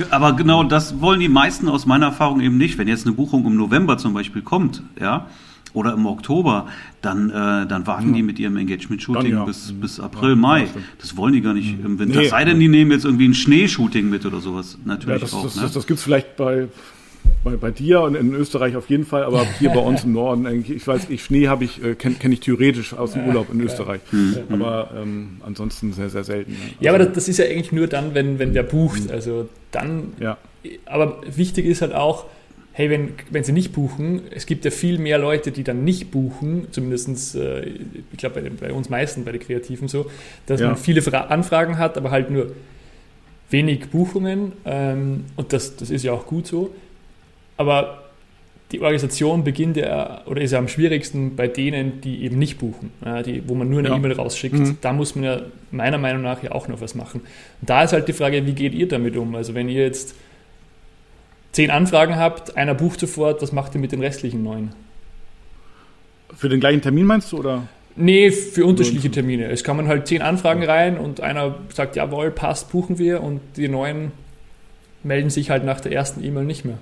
Aber genau das wollen die meisten aus meiner Erfahrung eben nicht. Wenn jetzt eine Buchung im November zum Beispiel kommt, ja, oder im Oktober, dann, äh, dann warten ja. die mit ihrem Engagement-Shooting ja. bis, bis April, ja, Mai. Das wollen die gar nicht im Winter. Nee. Sei denn, die nehmen jetzt irgendwie ein Schneeshooting mit oder sowas. Natürlich das, auch. Das, ne? das, das gibt es vielleicht bei bei, bei dir und in Österreich auf jeden Fall, aber hier bei uns im Norden, ich weiß, ich Schnee habe ich, äh, kenne kenn ich theoretisch aus dem Urlaub in Österreich. Aber ähm, ansonsten sehr, sehr selten. Also, ja, aber das ist ja eigentlich nur dann, wenn, wenn wer bucht. Also dann. Ja. Aber wichtig ist halt auch, hey, wenn, wenn sie nicht buchen, es gibt ja viel mehr Leute, die dann nicht buchen, zumindest, äh, ich glaube bei, bei, uns meisten, bei den Kreativen so, dass ja. man viele Fra Anfragen hat, aber halt nur wenig Buchungen ähm, und das, das ist ja auch gut so. Aber die Organisation beginnt ja oder ist ja am schwierigsten bei denen, die eben nicht buchen, ja, die, wo man nur eine ja. E-Mail rausschickt. Mhm. Da muss man ja meiner Meinung nach ja auch noch was machen. Und da ist halt die Frage, wie geht ihr damit um? Also wenn ihr jetzt zehn Anfragen habt, einer bucht sofort, was macht ihr mit den restlichen neun? Für den gleichen Termin meinst du, oder? Nee, für unterschiedliche Termine. Es kommen halt zehn Anfragen rein und einer sagt, jawohl, passt, buchen wir und die neun melden sich halt nach der ersten E-Mail nicht mehr.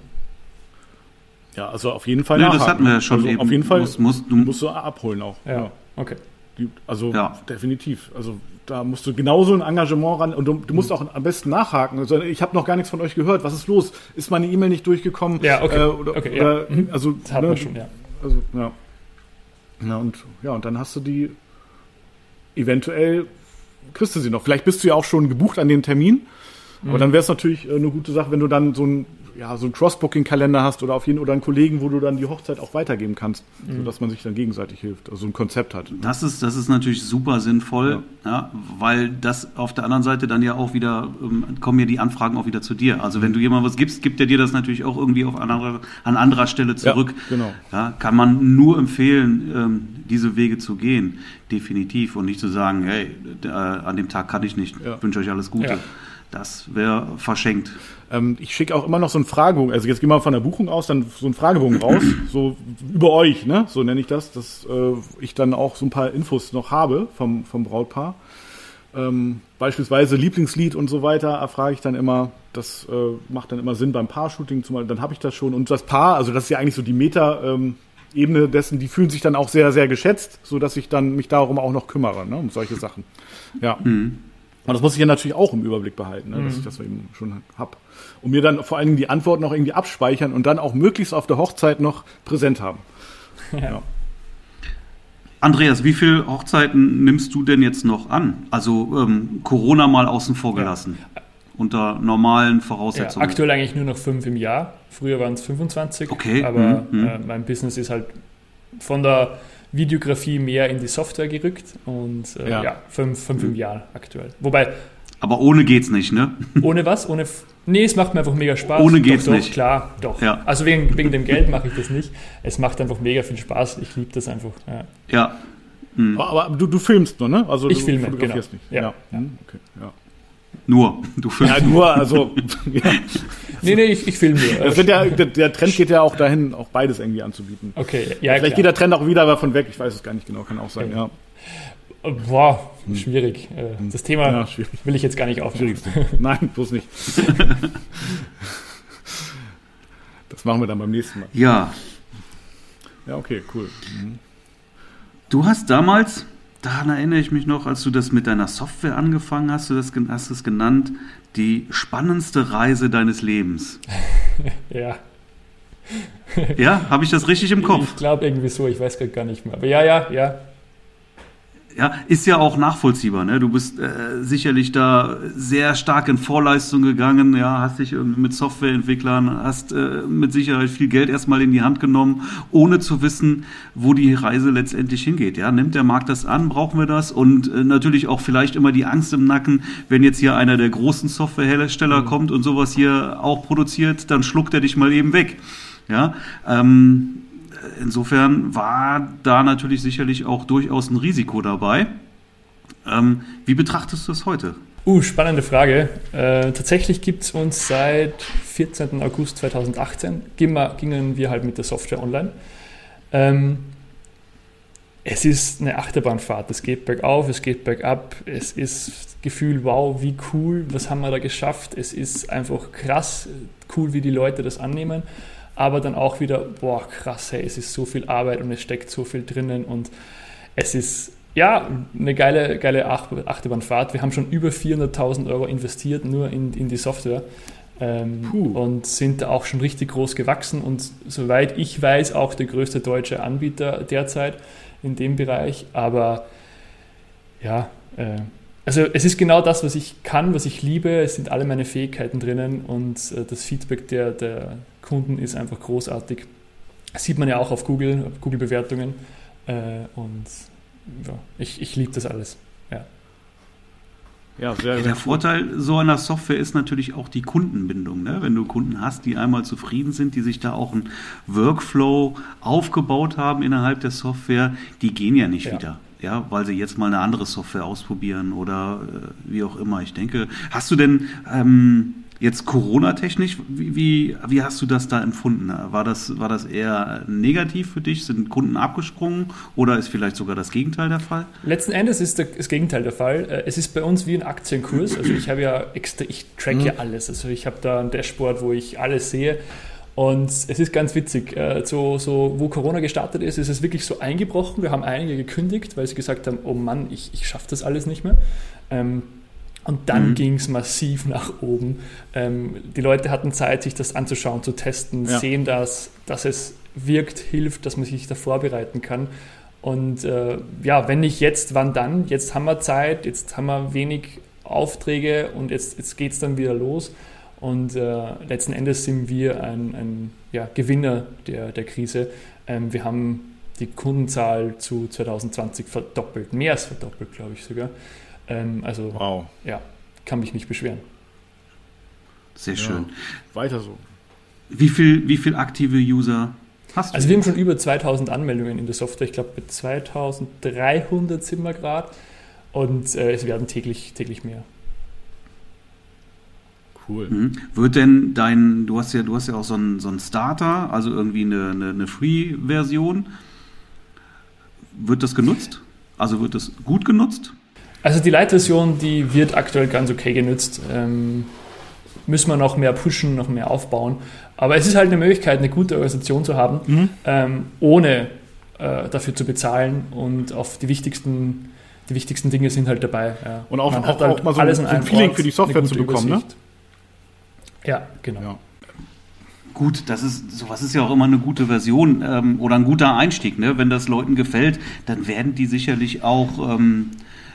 Ja, also auf jeden Fall. Ja, das hatten wir ja schon also eben. Auf jeden Fall musst, musst, du musst du abholen auch. Ja, ja. okay. Also ja. definitiv. Also da musst du genauso ein Engagement ran und du, du musst auch am besten nachhaken. Also ich habe noch gar nichts von euch gehört. Was ist los? Ist meine E-Mail nicht durchgekommen? Ja, okay. Äh, oder, okay oder, ja. Mhm. Also, das haben ne, wir schon, ja. Also, ja. Na, und ja, und dann hast du die eventuell kriegst du sie noch. Vielleicht bist du ja auch schon gebucht an den Termin. Mhm. Aber dann wäre es natürlich äh, eine gute Sache, wenn du dann so ein ja, so einen Cross-Booking-Kalender hast oder auf jeden oder einen Kollegen, wo du dann die Hochzeit auch weitergeben kannst, mhm. sodass man sich dann gegenseitig hilft, also ein Konzept hat. Das ist, das ist natürlich super sinnvoll, ja. ja weil das auf der anderen Seite dann ja auch wieder, ähm, kommen ja die Anfragen auch wieder zu dir. Also wenn du jemandem was gibst, gibt er dir das natürlich auch irgendwie auf anderer, an anderer Stelle zurück. Ja, genau. Ja, kann man nur empfehlen, ähm, diese Wege zu gehen, definitiv. Und nicht zu sagen, hey, äh, an dem Tag kann ich nicht, ja. wünsche euch alles Gute. Das wäre verschenkt. Ähm, ich schicke auch immer noch so einen Fragebogen, also jetzt gehen wir von der Buchung aus, dann so einen Fragebogen raus, so über euch, ne? so nenne ich das, dass äh, ich dann auch so ein paar Infos noch habe vom, vom Brautpaar. Ähm, beispielsweise Lieblingslied und so weiter erfrage ich dann immer, das äh, macht dann immer Sinn beim Paar-Shooting, zumal dann habe ich das schon. Und das Paar, also das ist ja eigentlich so die Meta- ähm, dessen, die fühlen sich dann auch sehr, sehr geschätzt, so dass ich dann mich darum auch noch kümmere, ne, um solche Sachen. Ja. Mhm. Und das muss ich ja natürlich auch im Überblick behalten, ne, mhm. dass ich das eben schon habe. Und mir dann vor allen Dingen die Antworten noch irgendwie abspeichern und dann auch möglichst auf der Hochzeit noch präsent haben. Ja. ja. Andreas, wie viele Hochzeiten nimmst du denn jetzt noch an? Also ähm, Corona mal außen vor gelassen. Ja. Unter normalen Voraussetzungen. Ja, aktuell eigentlich nur noch fünf im Jahr. Früher waren es 25. Okay. Aber mhm. äh, mein Business ist halt von der Videografie mehr in die Software gerückt und äh, ja. ja, fünf, fünf im Jahr aktuell. Wobei. Aber ohne geht's nicht, ne? Ohne was? Ohne. Nee, es macht mir einfach mega Spaß. Ohne geht's doch, nicht. klar, doch. Ja. Also wegen, wegen dem Geld mache ich das nicht. Es macht einfach mega viel Spaß. Ich liebe das einfach. Ja. ja. Hm. Aber, aber, du, du filmst nur, ne? Also ich filme, genau. Nicht. Ja. ja. Hm, okay. ja. Nur, du filmst. Ja, nur, also. ja. Nee, nee, ich, ich filme nur. Das ja, der, der, Trend geht ja auch dahin, auch beides irgendwie anzubieten. Okay, ja. Vielleicht klar. geht der Trend auch wieder davon weg, ich weiß es gar nicht genau, kann auch sein, ja. Boah, hm. schwierig. Äh, hm. Das Thema ja, will ich jetzt gar nicht aufnehmen. Nein, bloß nicht. Das machen wir dann beim nächsten Mal. Ja. Ja, okay, cool. Mhm. Du hast damals, daran erinnere ich mich noch, als du das mit deiner Software angefangen hast, du das, hast es genannt, die spannendste Reise deines Lebens. ja. ja, habe ich das richtig im Kopf? Ich glaube irgendwie so, ich weiß gar nicht mehr. Aber ja, ja, ja. Ja, ist ja auch nachvollziehbar. Ne? Du bist äh, sicherlich da sehr stark in Vorleistung gegangen, ja, hast dich irgendwie mit Softwareentwicklern, hast äh, mit Sicherheit viel Geld erstmal in die Hand genommen, ohne zu wissen, wo die Reise letztendlich hingeht. Ja, nimmt der Markt das an, brauchen wir das? Und äh, natürlich auch vielleicht immer die Angst im Nacken, wenn jetzt hier einer der großen Softwarehersteller mhm. kommt und sowas hier auch produziert, dann schluckt er dich mal eben weg. Ja, ähm, insofern war da natürlich sicherlich auch durchaus ein Risiko dabei. Ähm, wie betrachtest du das heute? Uh, spannende Frage. Äh, tatsächlich gibt es uns seit 14. August 2018, gingen wir halt mit der Software online. Ähm, es ist eine Achterbahnfahrt. Es geht bergauf, es geht bergab. Es ist das Gefühl, wow, wie cool, was haben wir da geschafft. Es ist einfach krass, cool, wie die Leute das annehmen. Aber dann auch wieder, boah, krass, hey, es ist so viel Arbeit und es steckt so viel drinnen und es ist ja, eine geile, geile Achterbahnfahrt. Wir haben schon über 400.000 Euro investiert nur in, in die Software ähm, und sind da auch schon richtig groß gewachsen und soweit ich weiß auch der größte deutsche Anbieter derzeit in dem Bereich. Aber ja, äh, also es ist genau das, was ich kann, was ich liebe. Es sind alle meine Fähigkeiten drinnen und äh, das Feedback der, der Kunden ist einfach großartig. Das sieht man ja auch auf Google, Google-Bewertungen. Äh, und ja, ich, ich liebe das alles. Ja. Ja, sehr, ja, der Vorteil so einer Software ist natürlich auch die Kundenbindung. Ne? Wenn du Kunden hast, die einmal zufrieden sind, die sich da auch einen Workflow aufgebaut haben innerhalb der Software, die gehen ja nicht ja. wieder. Ja, weil sie jetzt mal eine andere Software ausprobieren oder äh, wie auch immer. Ich denke, hast du denn ähm, Jetzt Corona-technisch, wie, wie, wie, hast du das da empfunden? War das, war das eher negativ für dich? Sind Kunden abgesprungen oder ist vielleicht sogar das Gegenteil der Fall? Letzten Endes ist das Gegenteil der Fall. Äh, es ist bei uns wie ein Aktienkurs. Also ich habe ja extra, ich track mhm. ja alles. Also ich habe da ein Dashboard, wo ich alles sehe. Und es ist ganz witzig, äh, so, so, wo Corona gestartet ist, ist es wirklich so eingebrochen. Wir haben einige gekündigt, weil sie gesagt haben, oh Mann, ich, ich schaffe das alles nicht mehr. Ähm, und dann mhm. ging es massiv nach oben. Ähm, die Leute hatten Zeit, sich das anzuschauen, zu testen, ja. sehen das, dass es wirkt, hilft, dass man sich da vorbereiten kann. Und äh, ja, wenn nicht jetzt, wann dann? Jetzt haben wir Zeit, jetzt haben wir wenig Aufträge und jetzt, jetzt geht es dann wieder los. Und äh, letzten Endes sind wir ein, ein ja, Gewinner der, der Krise. Ähm, wir haben die Kundenzahl zu 2020 verdoppelt, mehr als verdoppelt, glaube ich sogar. Ähm, also wow. ja, kann mich nicht beschweren. Sehr schön. Ja, weiter so. Wie viel, wie viel aktive User hast du? Also wir haben schon über 2000 Anmeldungen in der Software. Ich glaube, mit 2300 sind wir gerade. Und äh, es werden täglich, täglich mehr. Cool. Mhm. Wird denn dein, du hast ja, du hast ja auch so einen, so einen Starter, also irgendwie eine, eine, eine Free-Version. Wird das genutzt? Also wird das gut genutzt? Also die Light-Version, die wird aktuell ganz okay genutzt. Ähm, müssen wir noch mehr pushen, noch mehr aufbauen. Aber es ist halt eine Möglichkeit, eine gute Organisation zu haben, mhm. ähm, ohne äh, dafür zu bezahlen und auf die wichtigsten, die wichtigsten Dinge sind halt dabei. Ja. Und auch, auch, halt auch, mal so alles ein, ein Feeling Ort, für die Software zu bekommen, ne? Ja, genau. Ja. Gut, das ist sowas ist ja auch immer eine gute Version ähm, oder ein guter Einstieg. Ne? Wenn das Leuten gefällt, dann werden die sicherlich auch ähm,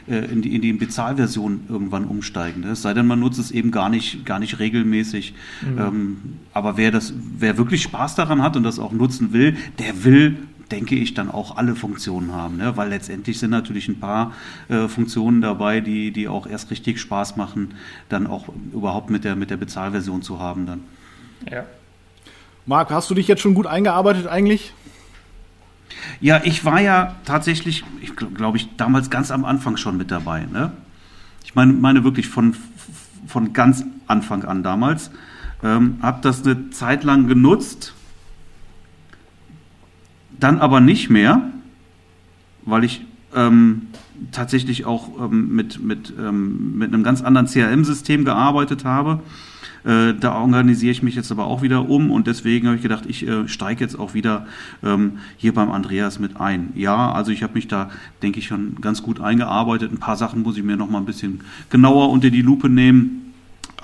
äh, in, die, in die Bezahlversion irgendwann umsteigen. Ne? Es sei denn, man nutzt es eben gar nicht, gar nicht regelmäßig. Mhm. Ähm, aber wer, das, wer wirklich Spaß daran hat und das auch nutzen will, der will denke ich, dann auch alle Funktionen haben, ne? weil letztendlich sind natürlich ein paar äh, Funktionen dabei, die, die auch erst richtig Spaß machen, dann auch überhaupt mit der, mit der Bezahlversion zu haben dann. Ja. Marc, hast du dich jetzt schon gut eingearbeitet eigentlich? Ja, ich war ja tatsächlich, ich glaube ich, damals ganz am Anfang schon mit dabei. Ne? Ich meine, meine wirklich von, von ganz Anfang an damals. Ähm, habe das eine Zeit lang genutzt, dann aber nicht mehr, weil ich ähm, tatsächlich auch ähm, mit, mit, ähm, mit einem ganz anderen CRM-System gearbeitet habe äh, da organisiere ich mich jetzt aber auch wieder um und deswegen habe ich gedacht, ich äh, steige jetzt auch wieder ähm, hier beim Andreas mit ein. Ja, also ich habe mich da, denke ich, schon ganz gut eingearbeitet. Ein paar Sachen muss ich mir noch mal ein bisschen genauer unter die Lupe nehmen.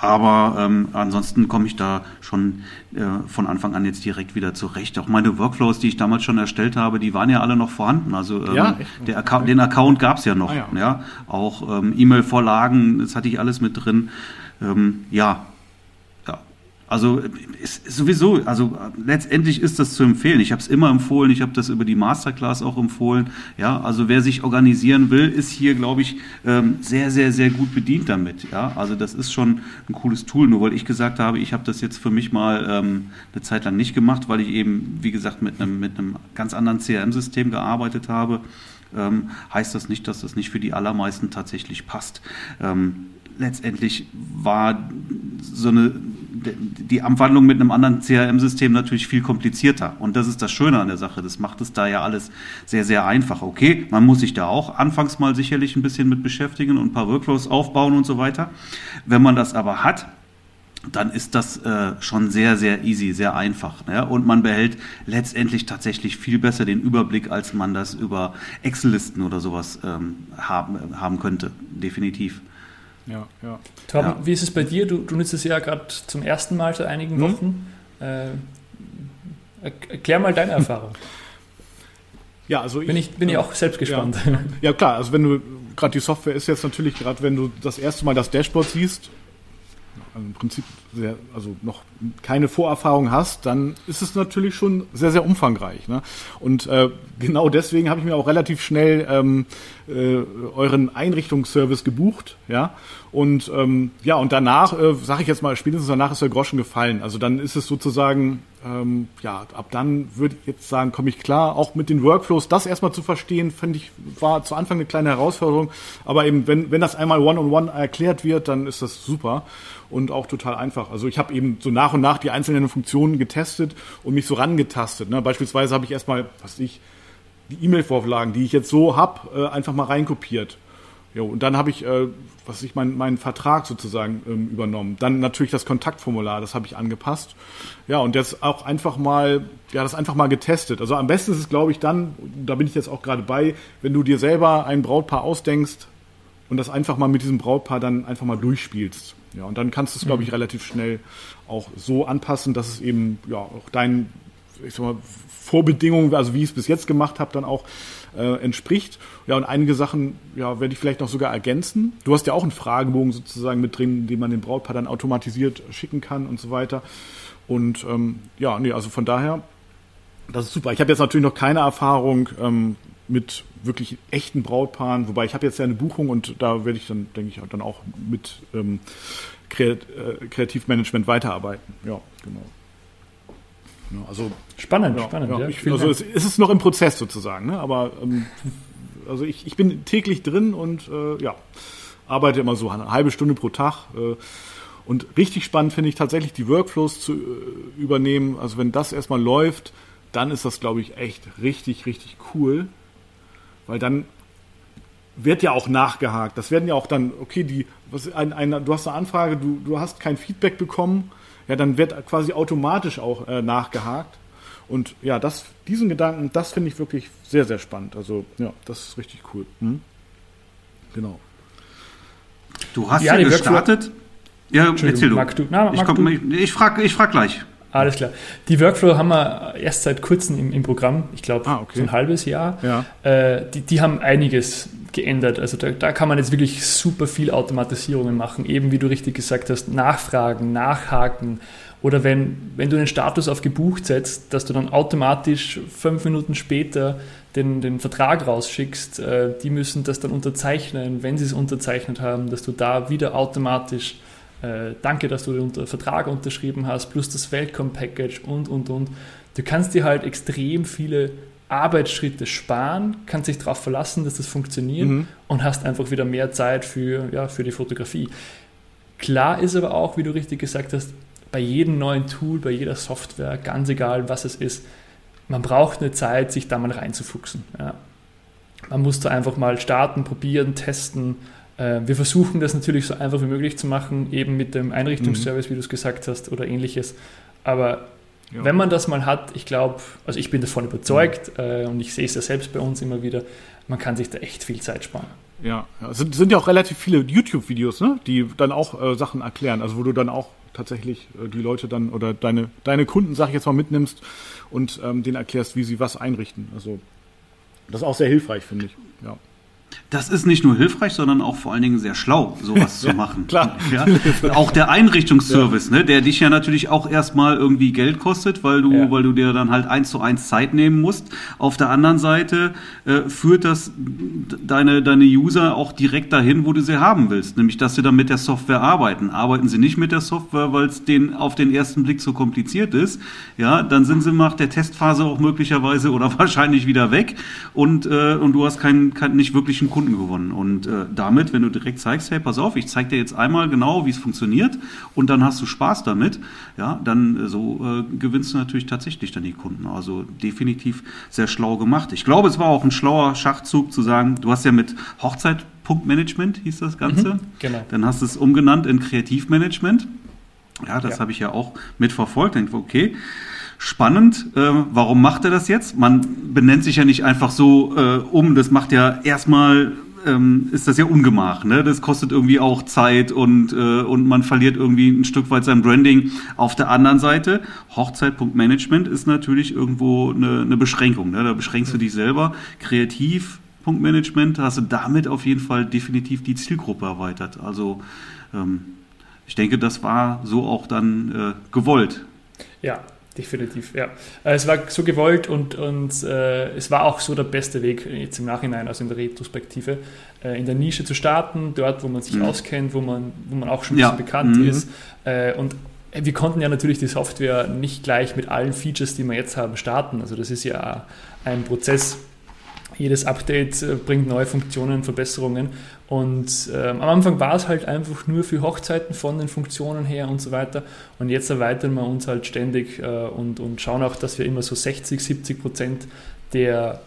Aber ähm, ansonsten komme ich da schon äh, von Anfang an jetzt direkt wieder zurecht. Auch meine Workflows, die ich damals schon erstellt habe, die waren ja alle noch vorhanden. Also ähm, ja, der Account, den Account gab es ja noch. Ah, ja. ja. Auch ähm, E-Mail-Vorlagen, das hatte ich alles mit drin. Ähm, ja, also ist sowieso, also letztendlich ist das zu empfehlen. Ich habe es immer empfohlen, ich habe das über die Masterclass auch empfohlen. Ja, also wer sich organisieren will, ist hier, glaube ich, ähm, sehr, sehr, sehr gut bedient damit. Ja, also das ist schon ein cooles Tool. Nur weil ich gesagt habe, ich habe das jetzt für mich mal ähm, eine Zeit lang nicht gemacht, weil ich eben, wie gesagt, mit einem mit einem ganz anderen CRM-System gearbeitet habe, ähm, heißt das nicht, dass das nicht für die allermeisten tatsächlich passt. Letztendlich war so eine die Anwandlung mit einem anderen CRM-System natürlich viel komplizierter. Und das ist das Schöne an der Sache. Das macht es da ja alles sehr, sehr einfach. Okay, man muss sich da auch anfangs mal sicherlich ein bisschen mit beschäftigen und ein paar Workflows aufbauen und so weiter. Wenn man das aber hat, dann ist das äh, schon sehr, sehr easy, sehr einfach. Ne? Und man behält letztendlich tatsächlich viel besser den Überblick, als man das über Excel-Listen oder sowas ähm, haben, haben könnte. Definitiv. Ja, ja. Torben, ja. wie ist es bei dir? Du, du nutzt es ja gerade zum ersten Mal seit einigen mhm. Wochen. Äh, erklär mal deine Erfahrung. Ja, also bin ich, bin ich auch selbst gespannt. Ja, ja klar, also wenn du gerade die Software ist jetzt natürlich gerade, wenn du das erste Mal das Dashboard siehst, im Prinzip sehr, also noch keine Vorerfahrung hast, dann ist es natürlich schon sehr, sehr umfangreich. Ne? Und äh, genau deswegen habe ich mir auch relativ schnell ähm, äh, euren Einrichtungsservice gebucht, ja. Und ähm, ja, und danach, äh, sage ich jetzt mal, spätestens danach ist der Groschen gefallen. Also dann ist es sozusagen, ähm, ja, ab dann würde ich jetzt sagen, komme ich klar, auch mit den Workflows, das erstmal zu verstehen, finde ich, war zu Anfang eine kleine Herausforderung. Aber eben, wenn, wenn das einmal one-on-one -on -one erklärt wird, dann ist das super und auch total einfach. Also ich habe eben so nach und nach die einzelnen Funktionen getestet und mich so rangetastet. Ne? Beispielsweise habe ich erstmal, was ich, die E-Mail-Vorlagen, die ich jetzt so habe, äh, einfach mal reinkopiert. Jo, und dann habe ich, äh, was ich meinen Vertrag sozusagen ähm, übernommen. Dann natürlich das Kontaktformular, das habe ich angepasst. Ja, und jetzt auch einfach mal, ja, das einfach mal getestet. Also am besten ist es, glaube ich, dann, da bin ich jetzt auch gerade bei, wenn du dir selber ein Brautpaar ausdenkst und das einfach mal mit diesem Brautpaar dann einfach mal durchspielst. Ja, und dann kannst du es, glaube ich, mhm. relativ schnell auch so anpassen, dass es eben ja auch deinen ich sag mal, Vorbedingungen, also wie ich es bis jetzt gemacht habe, dann auch äh, entspricht. Ja, und einige Sachen ja, werde ich vielleicht noch sogar ergänzen. Du hast ja auch einen Fragebogen sozusagen mit drin, den man dem Brautpaar dann automatisiert schicken kann und so weiter. Und ähm, ja, nee, also von daher, das ist super. Ich habe jetzt natürlich noch keine Erfahrung ähm, mit wirklich echten Brautpaaren, wobei ich habe jetzt ja eine Buchung und da werde ich dann, denke ich, dann auch mit ähm, Kreat äh, Kreativmanagement weiterarbeiten. Ja, genau. Ja, also spannend, ja, spannend. Ja, ich, also es, es, ist noch im Prozess sozusagen, ne? aber ähm, also ich, ich bin täglich drin und äh, ja arbeite immer so eine halbe Stunde pro Tag. Äh, und richtig spannend finde ich tatsächlich die Workflows zu äh, übernehmen. Also wenn das erstmal läuft, dann ist das glaube ich echt richtig richtig cool weil dann wird ja auch nachgehakt. Das werden ja auch dann, okay, die, was, ein, ein, du hast eine Anfrage, du, du hast kein Feedback bekommen, ja, dann wird quasi automatisch auch äh, nachgehakt. Und ja, das, diesen Gedanken, das finde ich wirklich sehr, sehr spannend. Also, ja, das ist richtig cool. Hm? Genau. Du hast ja, ja gestartet. Ja, erzähl du. Mag du. Na, ich, ich, ich frage ich frag gleich. Alles klar. Die Workflow haben wir erst seit kurzem im, im Programm, ich glaube ah, okay. so ein halbes Jahr. Ja. Äh, die, die haben einiges geändert. Also da, da, kann man jetzt wirklich super viel Automatisierungen machen, eben wie du richtig gesagt hast, nachfragen, nachhaken. Oder wenn, wenn du den Status auf gebucht setzt, dass du dann automatisch fünf Minuten später den, den Vertrag rausschickst, äh, die müssen das dann unterzeichnen, wenn sie es unterzeichnet haben, dass du da wieder automatisch äh, danke, dass du den Vertrag unterschrieben hast, plus das Welcome-Package und, und, und. Du kannst dir halt extrem viele Arbeitsschritte sparen, kannst dich darauf verlassen, dass das funktioniert mhm. und hast einfach wieder mehr Zeit für, ja, für die Fotografie. Klar ist aber auch, wie du richtig gesagt hast, bei jedem neuen Tool, bei jeder Software, ganz egal was es ist, man braucht eine Zeit, sich da mal reinzufuchsen. Ja. Man muss da einfach mal starten, probieren, testen wir versuchen das natürlich so einfach wie möglich zu machen, eben mit dem Einrichtungsservice, mhm. wie du es gesagt hast, oder ähnliches. Aber ja. wenn man das mal hat, ich glaube, also ich bin davon überzeugt mhm. äh, und ich sehe es ja selbst bei uns immer wieder, man kann sich da echt viel Zeit sparen. Ja, es sind, sind ja auch relativ viele YouTube-Videos, ne, die dann auch äh, Sachen erklären, also wo du dann auch tatsächlich äh, die Leute dann oder deine, deine Kunden, sag ich jetzt mal, mitnimmst und ähm, denen erklärst, wie sie was einrichten. Also das ist auch sehr hilfreich, finde ich. Ja. Das ist nicht nur hilfreich, sondern auch vor allen Dingen sehr schlau, sowas zu machen. Klar. Ja? Auch der Einrichtungsservice, ja. ne, der dich ja natürlich auch erstmal irgendwie Geld kostet, weil du, ja. weil du dir dann halt eins zu eins Zeit nehmen musst. Auf der anderen Seite äh, führt das deine, deine User auch direkt dahin, wo du sie haben willst, nämlich dass sie dann mit der Software arbeiten. Arbeiten sie nicht mit der Software, weil es denen auf den ersten Blick so kompliziert ist, ja, dann sind sie nach der Testphase auch möglicherweise oder wahrscheinlich wieder weg und, äh, und du hast kein, kein nicht wirklich einen Kunden gewonnen. Und äh, damit, wenn du direkt zeigst, hey, pass auf, ich zeige dir jetzt einmal genau, wie es funktioniert und dann hast du Spaß damit, ja, dann äh, so äh, gewinnst du natürlich tatsächlich dann die Kunden. Also definitiv sehr schlau gemacht. Ich glaube, es war auch ein schlauer Schachzug zu sagen, du hast ja mit Hochzeitpunktmanagement hieß das Ganze. Mhm, genau. Dann hast du es umgenannt in Kreativmanagement. Ja, das ja. habe ich ja auch mitverfolgt. Denke, okay, spannend. Äh, warum macht er das jetzt? Man benennt sich ja nicht einfach so äh, um. Das macht ja erstmal ähm, ist das ja Ungemach. Ne? Das kostet irgendwie auch Zeit und, äh, und man verliert irgendwie ein Stück weit sein Branding. Auf der anderen Seite, Hochzeitpunktmanagement ist natürlich irgendwo eine, eine Beschränkung. Ne? Da beschränkst du dich selber. Kreativpunktmanagement hast du damit auf jeden Fall definitiv die Zielgruppe erweitert. Also ähm, ich denke, das war so auch dann äh, gewollt. Ja, definitiv, ja. Äh, es war so gewollt und, und äh, es war auch so der beste Weg jetzt im Nachhinein, also in der Retrospektive, äh, in der Nische zu starten, dort, wo man sich mhm. auskennt, wo man, wo man auch schon ein bisschen ja. bekannt mhm. ist. Äh, und wir konnten ja natürlich die Software nicht gleich mit allen Features, die wir jetzt haben, starten. Also das ist ja ein Prozess. Jedes Update äh, bringt neue Funktionen, Verbesserungen und ähm, am Anfang war es halt einfach nur für Hochzeiten von den Funktionen her und so weiter. Und jetzt erweitern wir uns halt ständig äh, und, und schauen auch, dass wir immer so 60, 70 Prozent der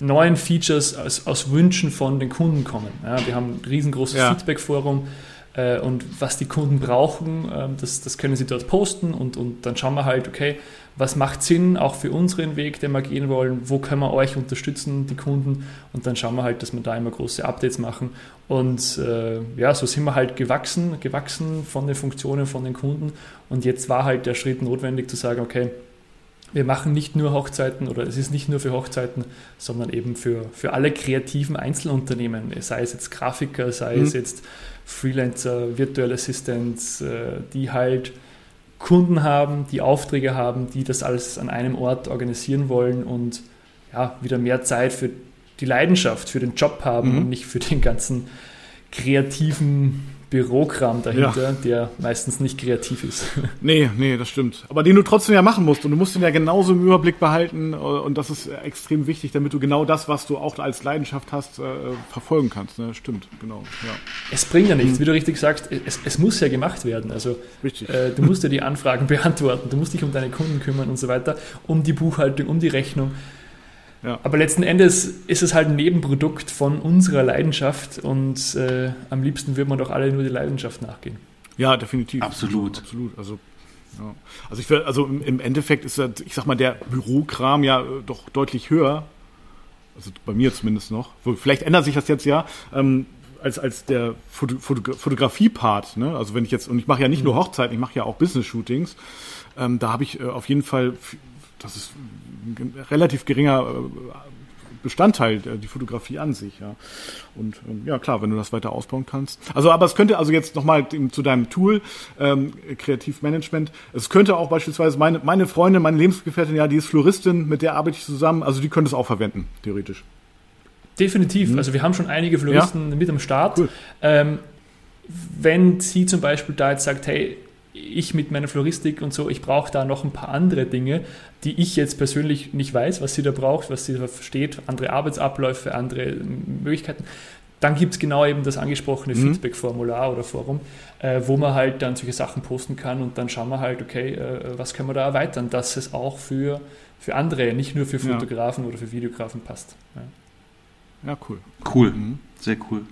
neuen Features aus, aus Wünschen von den Kunden kommen. Ja, wir haben ein riesengroßes ja. Feedback-Forum äh, und was die Kunden brauchen, äh, das, das können sie dort posten und, und dann schauen wir halt, okay, was macht Sinn, auch für unseren Weg, den wir gehen wollen, wo können wir euch unterstützen, die Kunden? Und dann schauen wir halt, dass wir da immer große Updates machen. Und äh, ja, so sind wir halt gewachsen, gewachsen von den Funktionen, von den Kunden. Und jetzt war halt der Schritt notwendig zu sagen, okay, wir machen nicht nur Hochzeiten oder es ist nicht nur für Hochzeiten, sondern eben für, für alle kreativen Einzelunternehmen, sei es jetzt Grafiker, sei mhm. es jetzt Freelancer, Virtual Assistants, äh, die halt Kunden haben, die Aufträge haben, die das alles an einem Ort organisieren wollen und ja, wieder mehr Zeit für die Leidenschaft, für den Job haben mhm. und nicht für den ganzen kreativen Bürokram dahinter, ja. der meistens nicht kreativ ist. Nee, nee, das stimmt. Aber den du trotzdem ja machen musst und du musst ihn ja genauso im Überblick behalten und das ist extrem wichtig, damit du genau das, was du auch als Leidenschaft hast, äh, verfolgen kannst. Ne? Stimmt, genau. Ja. Es bringt ja nichts, mhm. wie du richtig sagst, es, es muss ja gemacht werden. Also äh, du musst ja die Anfragen beantworten, du musst dich um deine Kunden kümmern und so weiter, um die Buchhaltung, um die Rechnung. Ja. Aber letzten Endes ist es halt ein Nebenprodukt von unserer Leidenschaft und äh, am liebsten würde man doch alle nur die Leidenschaft nachgehen. Ja, definitiv. Absolut. Absolut. Also, ja. also, ich, also im Endeffekt ist, ich sag mal, der Bürokram ja äh, doch deutlich höher. Also bei mir zumindest noch. Vielleicht ändert sich das jetzt ja. Ähm, als, als der Foto, Foto, Fotografie-Part. Ne? Also wenn ich jetzt, und ich mache ja nicht mhm. nur Hochzeiten, ich mache ja auch Business-Shootings. Ähm, da habe ich äh, auf jeden Fall das ist ein relativ geringer äh, Bestandteil die Fotografie an sich, ja. Und ähm, ja, klar, wenn du das weiter ausbauen kannst. Also, aber es könnte also jetzt nochmal zu deinem Tool, ähm, Kreativmanagement, es könnte auch beispielsweise meine, meine Freundin, meine Lebensgefährtin, ja, die ist Floristin, mit der arbeite ich zusammen, also die könnte es auch verwenden, theoretisch. Definitiv. Mhm. Also wir haben schon einige Floristen ja? mit am Start. Cool. Ähm, wenn sie zum Beispiel da jetzt sagt, hey, ich mit meiner Floristik und so, ich brauche da noch ein paar andere Dinge, die ich jetzt persönlich nicht weiß, was sie da braucht, was sie da versteht, andere Arbeitsabläufe, andere Möglichkeiten. Dann gibt es genau eben das angesprochene mhm. Feedback-Formular oder Forum, äh, wo man halt dann solche Sachen posten kann und dann schauen wir halt, okay, äh, was können wir da erweitern, dass es auch für, für andere, nicht nur für Fotografen ja. oder für Videografen passt. Ja, ja cool. Cool, mhm. sehr cool.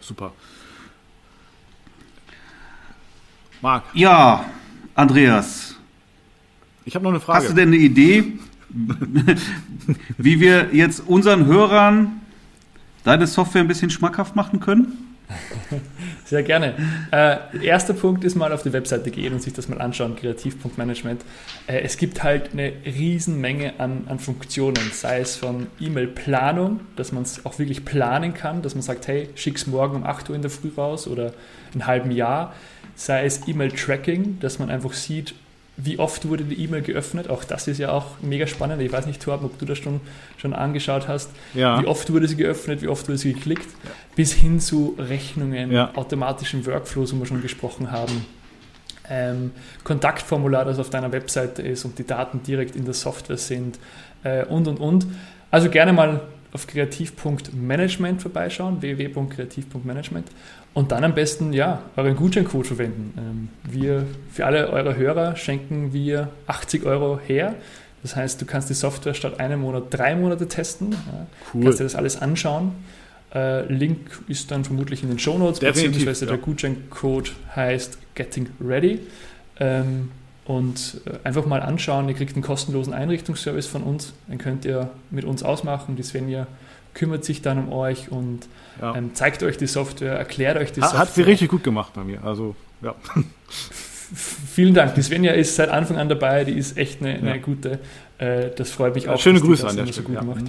Super. Marc. Ja, Andreas. Ich habe noch eine Frage. Hast du denn eine Idee, wie wir jetzt unseren Hörern deine Software ein bisschen schmackhaft machen können? Sehr gerne. Äh, erster Punkt ist mal auf die Webseite gehen und sich das mal anschauen, kreativ.management. Äh, es gibt halt eine Riesenmenge an, an Funktionen, sei es von E-Mail-Planung, dass man es auch wirklich planen kann, dass man sagt, hey, schick's morgen um 8 Uhr in der Früh raus oder in einem halben Jahr sei es E-Mail-Tracking, dass man einfach sieht, wie oft wurde die E-Mail geöffnet. Auch das ist ja auch mega spannend. Ich weiß nicht, Torben, ob du das schon, schon angeschaut hast. Ja. Wie oft wurde sie geöffnet, wie oft wurde sie geklickt, ja. bis hin zu Rechnungen, ja. automatischen Workflows, wo wir schon gesprochen haben. Ähm, Kontaktformular, das auf deiner Webseite ist und die Daten direkt in der Software sind äh, und und und. Also gerne mal auf kreativ.management vorbeischauen, www.kreativ.management und dann am besten ja euren Gutscheincode verwenden. Ähm, wir, für alle eure Hörer schenken wir 80 Euro her. Das heißt, du kannst die Software statt einem Monat drei Monate testen. Cool. Kannst dir das alles anschauen. Äh, Link ist dann vermutlich in den Show Notes, beziehungsweise ja. der Gutscheincode heißt Getting Ready. Ähm, und äh, einfach mal anschauen, ihr kriegt einen kostenlosen Einrichtungsservice von uns, den könnt ihr mit uns ausmachen. Die Svenja kümmert sich dann um euch und ja. ähm, zeigt euch die Software, erklärt euch die hat, Software. Hat sie richtig gut gemacht bei mir, also ja. Vielen Dank. Die Svenja ist seit Anfang an dabei, die ist echt eine, eine ja. gute. Äh, das freut mich auch. Schöne Grüße an der Stelle. So gut ja. macht.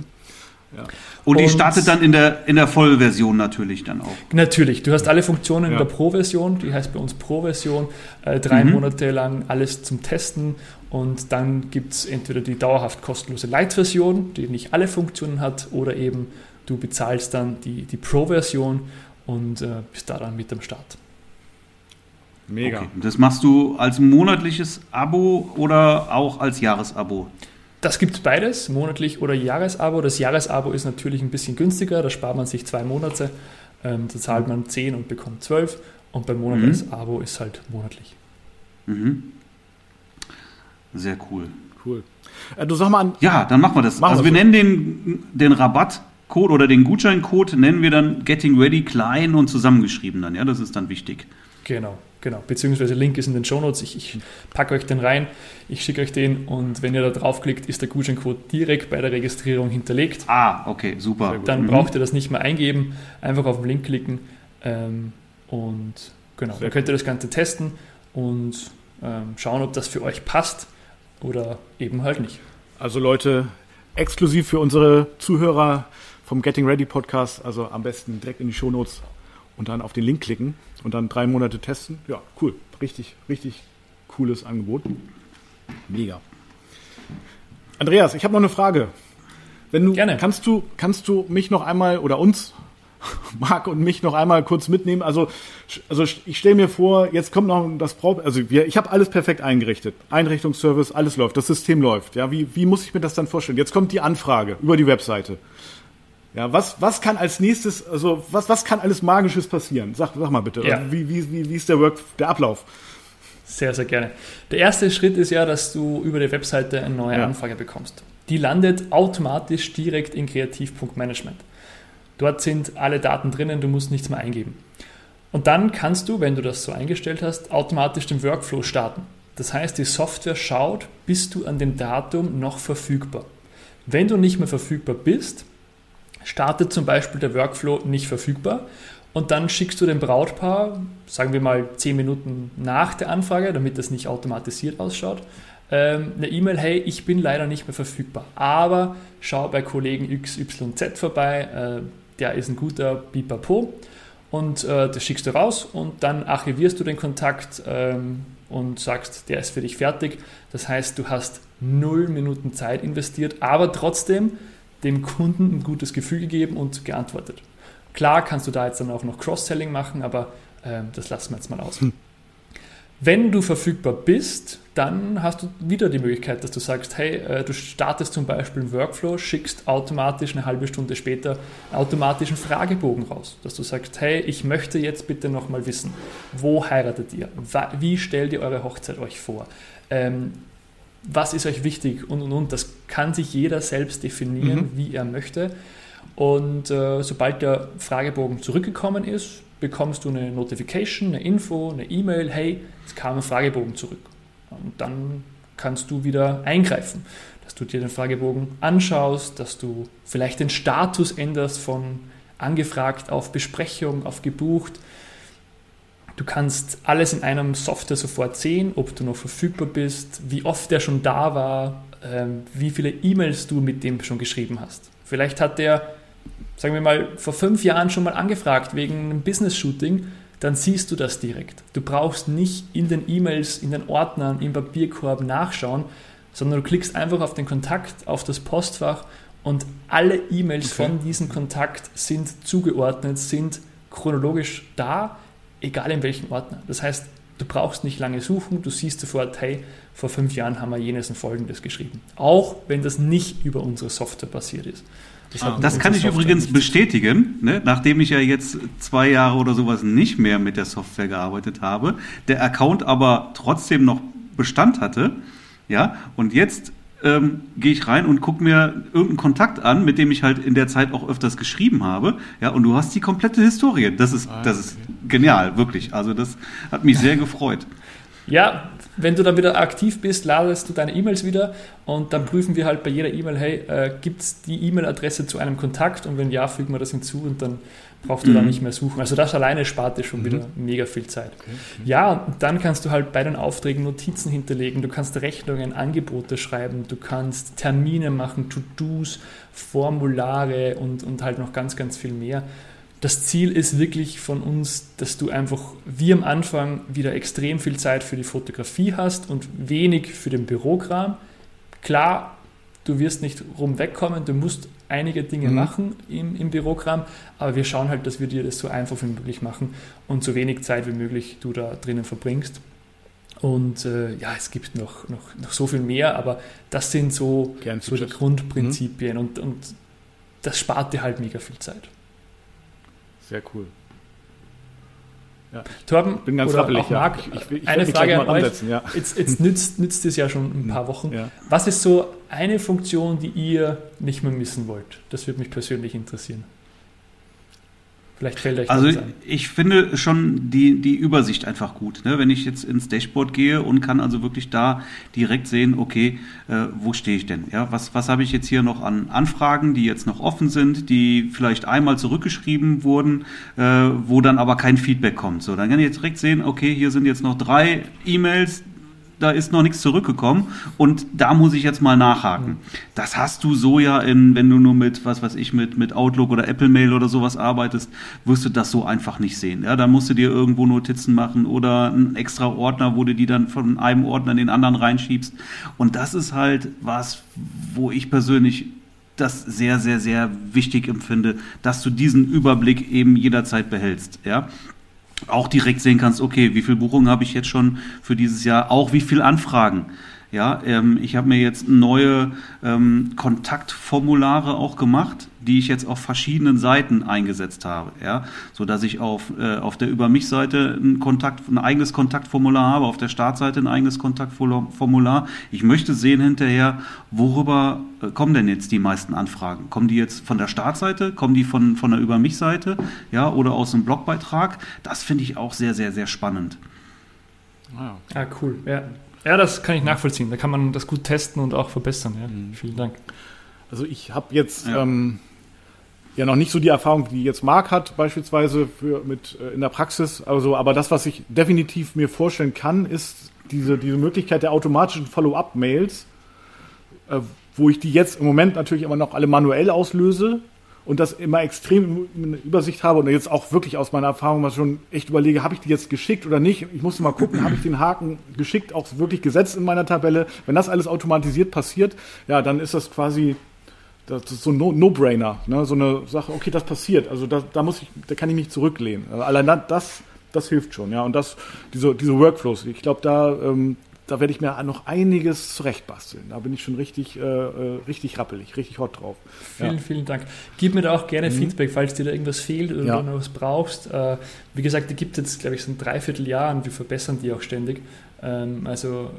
Ja. Und die startet dann in der, in der Vollversion natürlich dann auch. Natürlich. Du hast alle Funktionen ja. in der Pro-Version, die heißt bei uns Pro-Version, äh, drei mhm. Monate lang alles zum Testen und dann gibt es entweder die dauerhaft kostenlose Light-Version, die nicht alle Funktionen hat, oder eben du bezahlst dann die, die Pro-Version und äh, bist da dann mit am Start. Mega. Okay. Das machst du als monatliches Abo oder auch als Jahresabo? Das gibt es beides, monatlich oder Jahresabo. Das Jahresabo ist natürlich ein bisschen günstiger, da spart man sich zwei Monate. Ähm, da zahlt man 10 und bekommt 12 und beim monatliches mhm. Abo ist halt monatlich. Mhm. Sehr cool. Cool. Äh, du sag mal an. Ja, dann machen wir das. Machen also wir so. nennen den, den Rabattcode oder den Gutscheincode nennen wir dann Getting Ready klein und zusammengeschrieben dann. Ja, das ist dann wichtig. Genau. Genau, beziehungsweise Link ist in den Shownotes. Ich, ich packe euch den rein, ich schicke euch den und wenn ihr da draufklickt, ist der Gutscheincode direkt bei der Registrierung hinterlegt. Ah, okay, super. Dann mhm. braucht ihr das nicht mehr eingeben, einfach auf den Link klicken ähm, und genau, dann könnt ihr das Ganze testen und ähm, schauen, ob das für euch passt oder eben halt nicht. Also Leute, exklusiv für unsere Zuhörer vom Getting Ready Podcast, also am besten direkt in die Shownotes und dann auf den Link klicken und dann drei Monate testen. Ja, cool. Richtig, richtig cooles Angebot. Mega. Andreas, ich habe noch eine Frage. Wenn du, Gerne. Kannst du, kannst du mich noch einmal oder uns, Marc und mich noch einmal kurz mitnehmen? Also, also ich stelle mir vor, jetzt kommt noch das Brauch, also wir, ich habe alles perfekt eingerichtet. Einrichtungsservice, alles läuft, das System läuft. Ja, wie, wie muss ich mir das dann vorstellen? Jetzt kommt die Anfrage über die Webseite. Ja, was, was kann als nächstes, also was, was kann alles Magisches passieren? Sag, sag mal bitte, ja. wie, wie, wie, wie ist der Work, der Ablauf? Sehr, sehr gerne. Der erste Schritt ist ja, dass du über die Webseite eine neue ja. Anfrage bekommst. Die landet automatisch direkt in Kreativ.management. Dort sind alle Daten drinnen, du musst nichts mehr eingeben. Und dann kannst du, wenn du das so eingestellt hast, automatisch den Workflow starten. Das heißt, die Software schaut, bist du an dem Datum noch verfügbar. Wenn du nicht mehr verfügbar bist, startet zum Beispiel der Workflow nicht verfügbar und dann schickst du dem Brautpaar, sagen wir mal 10 Minuten nach der Anfrage, damit das nicht automatisiert ausschaut, ähm, eine E-Mail, hey, ich bin leider nicht mehr verfügbar, aber schau bei Kollegen XYZ vorbei, äh, der ist ein guter Bipapo und äh, das schickst du raus und dann archivierst du den Kontakt ähm, und sagst, der ist für dich fertig. Das heißt, du hast null Minuten Zeit investiert, aber trotzdem dem Kunden ein gutes Gefühl gegeben und geantwortet. Klar kannst du da jetzt dann auch noch Cross-Selling machen, aber äh, das lassen wir jetzt mal aus. Hm. Wenn du verfügbar bist, dann hast du wieder die Möglichkeit, dass du sagst, hey, äh, du startest zum Beispiel einen Workflow, schickst automatisch eine halbe Stunde später einen automatischen Fragebogen raus, dass du sagst, hey, ich möchte jetzt bitte nochmal wissen, wo heiratet ihr? Wie stellt ihr eure Hochzeit euch vor? Ähm, was ist euch wichtig und und und. Das kann sich jeder selbst definieren, mhm. wie er möchte. Und äh, sobald der Fragebogen zurückgekommen ist, bekommst du eine Notification, eine Info, eine E-Mail, hey, es kam ein Fragebogen zurück. Und dann kannst du wieder eingreifen, dass du dir den Fragebogen anschaust, dass du vielleicht den Status änderst von angefragt auf Besprechung, auf gebucht, Du kannst alles in einem Software sofort sehen, ob du noch verfügbar bist, wie oft der schon da war, ähm, wie viele E-Mails du mit dem schon geschrieben hast. Vielleicht hat der, sagen wir mal, vor fünf Jahren schon mal angefragt wegen einem Business-Shooting, dann siehst du das direkt. Du brauchst nicht in den E-Mails, in den Ordnern, im Papierkorb nachschauen, sondern du klickst einfach auf den Kontakt, auf das Postfach und alle E-Mails okay. von diesem Kontakt sind zugeordnet, sind chronologisch da egal in welchem Ordner. Das heißt, Du brauchst nicht lange suchen, du siehst sofort, hey, vor fünf Jahren haben wir jenes und folgendes geschrieben. Auch wenn das nicht über unsere Software passiert ist. Das, ah, das kann ich Software übrigens bestätigen, ne? nachdem ich ja jetzt zwei Jahre oder sowas nicht mehr mit der Software gearbeitet habe, der Account aber trotzdem noch Bestand hatte. Ja, und jetzt ähm, gehe ich rein und gucke mir irgendeinen Kontakt an, mit dem ich halt in der Zeit auch öfters geschrieben habe. Ja, und du hast die komplette Historie. Das ist, ah, das ist genial, wirklich. Also das hat mich sehr gefreut. Ja, wenn du dann wieder aktiv bist, ladest du deine E-Mails wieder und dann prüfen wir halt bei jeder E-Mail, hey, äh, gibt es die E-Mail-Adresse zu einem Kontakt und wenn ja, fügen wir das hinzu und dann brauchst du mhm. da nicht mehr suchen. Also das alleine spart dir schon mhm. wieder mega viel Zeit. Okay, okay. Ja, und dann kannst du halt bei den Aufträgen Notizen hinterlegen, du kannst Rechnungen, Angebote schreiben, du kannst Termine machen, To-Dos, Formulare und, und halt noch ganz, ganz viel mehr. Das Ziel ist wirklich von uns, dass du einfach wie am Anfang wieder extrem viel Zeit für die Fotografie hast und wenig für den Bürokram. Klar, du wirst nicht rum wegkommen, du musst einige Dinge mhm. machen im, im Bürokram, aber wir schauen halt, dass wir dir das so einfach wie möglich machen und so wenig Zeit wie möglich du da drinnen verbringst. Und äh, ja, es gibt noch, noch, noch so viel mehr, aber das sind so, so die Grundprinzipien mhm. und, und das spart dir halt mega viel Zeit. Sehr cool. Ja. Torben, bin ganz rappelig, auch Marc, ja. ich, ich, ich eine Frage an euch. Ja. Jetzt, jetzt nützt, nützt es ja schon ein paar Wochen. Ja. Was ist so eine Funktion, die ihr nicht mehr missen wollt? Das würde mich persönlich interessieren. Vielleicht fällt euch Also ich finde schon die, die Übersicht einfach gut. Ne? Wenn ich jetzt ins Dashboard gehe und kann also wirklich da direkt sehen, okay, äh, wo stehe ich denn? Ja, was, was habe ich jetzt hier noch an Anfragen, die jetzt noch offen sind, die vielleicht einmal zurückgeschrieben wurden, äh, wo dann aber kein Feedback kommt. So, dann kann ich jetzt direkt sehen, okay, hier sind jetzt noch drei E-Mails, da ist noch nichts zurückgekommen und da muss ich jetzt mal nachhaken. Das hast du so ja in, wenn du nur mit, was weiß ich, mit, mit Outlook oder Apple Mail oder sowas arbeitest, wirst du das so einfach nicht sehen. Ja, da musst du dir irgendwo Notizen machen oder einen extra Ordner, wo du die dann von einem Ordner in den anderen reinschiebst. Und das ist halt was, wo ich persönlich das sehr, sehr, sehr wichtig empfinde, dass du diesen Überblick eben jederzeit behältst. Ja, auch direkt sehen kannst, okay, wie viel Buchungen habe ich jetzt schon für dieses Jahr, auch wie viel Anfragen. Ja, ähm, ich habe mir jetzt neue ähm, Kontaktformulare auch gemacht, die ich jetzt auf verschiedenen Seiten eingesetzt habe, ja, so dass ich auf äh, auf der über mich Seite ein Kontakt ein eigenes Kontaktformular habe, auf der Startseite ein eigenes Kontaktformular. Ich möchte sehen hinterher, worüber äh, kommen denn jetzt die meisten Anfragen? Kommen die jetzt von der Startseite, kommen die von von der über mich Seite, ja, oder aus einem Blogbeitrag? Das finde ich auch sehr sehr sehr spannend. Ah, ja, cool. Ja. Ja, das kann ich nachvollziehen. Da kann man das gut testen und auch verbessern. Ja. Mhm. Vielen Dank. Also ich habe jetzt ja. Ähm, ja noch nicht so die Erfahrung, die jetzt Marc hat, beispielsweise für, mit äh, in der Praxis. Also, aber das, was ich definitiv mir vorstellen kann, ist diese, diese Möglichkeit der automatischen Follow-up-Mails, äh, wo ich die jetzt im Moment natürlich immer noch alle manuell auslöse und das immer extrem in Übersicht habe und jetzt auch wirklich aus meiner Erfahrung mal schon echt überlege, habe ich die jetzt geschickt oder nicht? Ich musste mal gucken, habe ich den Haken geschickt, auch wirklich gesetzt in meiner Tabelle. Wenn das alles automatisiert passiert, ja, dann ist das quasi das ist so ein No-Brainer, ne? so eine Sache, okay, das passiert, also da, da muss ich, da kann ich mich zurücklehnen. Allein das, das hilft schon, ja, und das, diese, diese Workflows, ich glaube, da, ähm, da werde ich mir noch einiges zurechtbasteln. Da bin ich schon richtig, äh, äh, richtig rappelig, richtig hot drauf. Vielen, ja. vielen Dank. Gib mir da auch gerne mhm. Feedback, falls dir da irgendwas fehlt oder ja. du noch was brauchst. Äh, wie gesagt, die gibt es jetzt, glaube ich, so ein Dreivierteljahr und wir verbessern die auch ständig. Ähm, also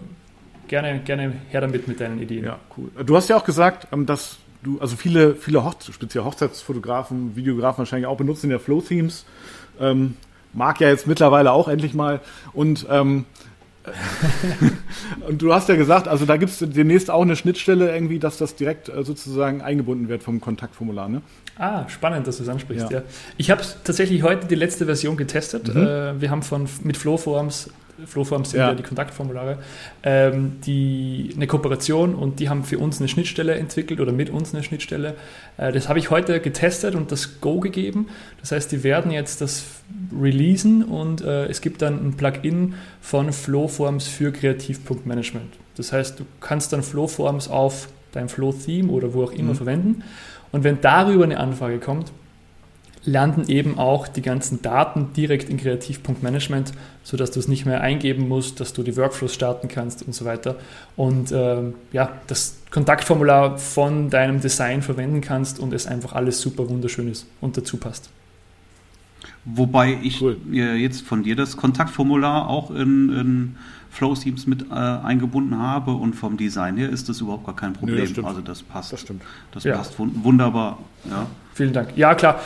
gerne, gerne her damit mit deinen Ideen. Ja, cool. Du hast ja auch gesagt, ähm, dass du, also viele, viele Hoch speziell Hochzeitsfotografen, Videografen wahrscheinlich auch benutzen ja Flow-Themes. Ähm, mag ja jetzt mittlerweile auch endlich mal. Und ähm, und du hast ja gesagt, also da gibt es demnächst auch eine Schnittstelle irgendwie, dass das direkt äh, sozusagen eingebunden wird vom Kontaktformular, ne? Ah, spannend, dass du es ansprichst, ja. ja. Ich habe tatsächlich heute die letzte Version getestet. Mhm. Äh, wir haben von mit Flowforms Flowforms sind ja. ja die Kontaktformulare, ähm, die, eine Kooperation und die haben für uns eine Schnittstelle entwickelt oder mit uns eine Schnittstelle. Äh, das habe ich heute getestet und das Go gegeben. Das heißt, die werden jetzt das releasen und äh, es gibt dann ein Plugin von Flowforms für Kreativpunktmanagement. Das heißt, du kannst dann Flowforms auf dein Flow-Theme oder wo auch immer mhm. verwenden. Und wenn darüber eine Anfrage kommt, landen eben auch die ganzen Daten direkt in Kreativ.management, sodass du es nicht mehr eingeben musst, dass du die Workflows starten kannst und so weiter. Und ähm, ja, das Kontaktformular von deinem Design verwenden kannst und es einfach alles super wunderschön ist und dazu passt. Wobei ich cool. jetzt von dir das Kontaktformular auch in, in Flow-Themes mit äh, eingebunden habe und vom Design her ist das überhaupt gar kein Problem. Nee, das also das passt. Das stimmt. Das ja. passt wunderbar. Ja. Vielen Dank. Ja, klar.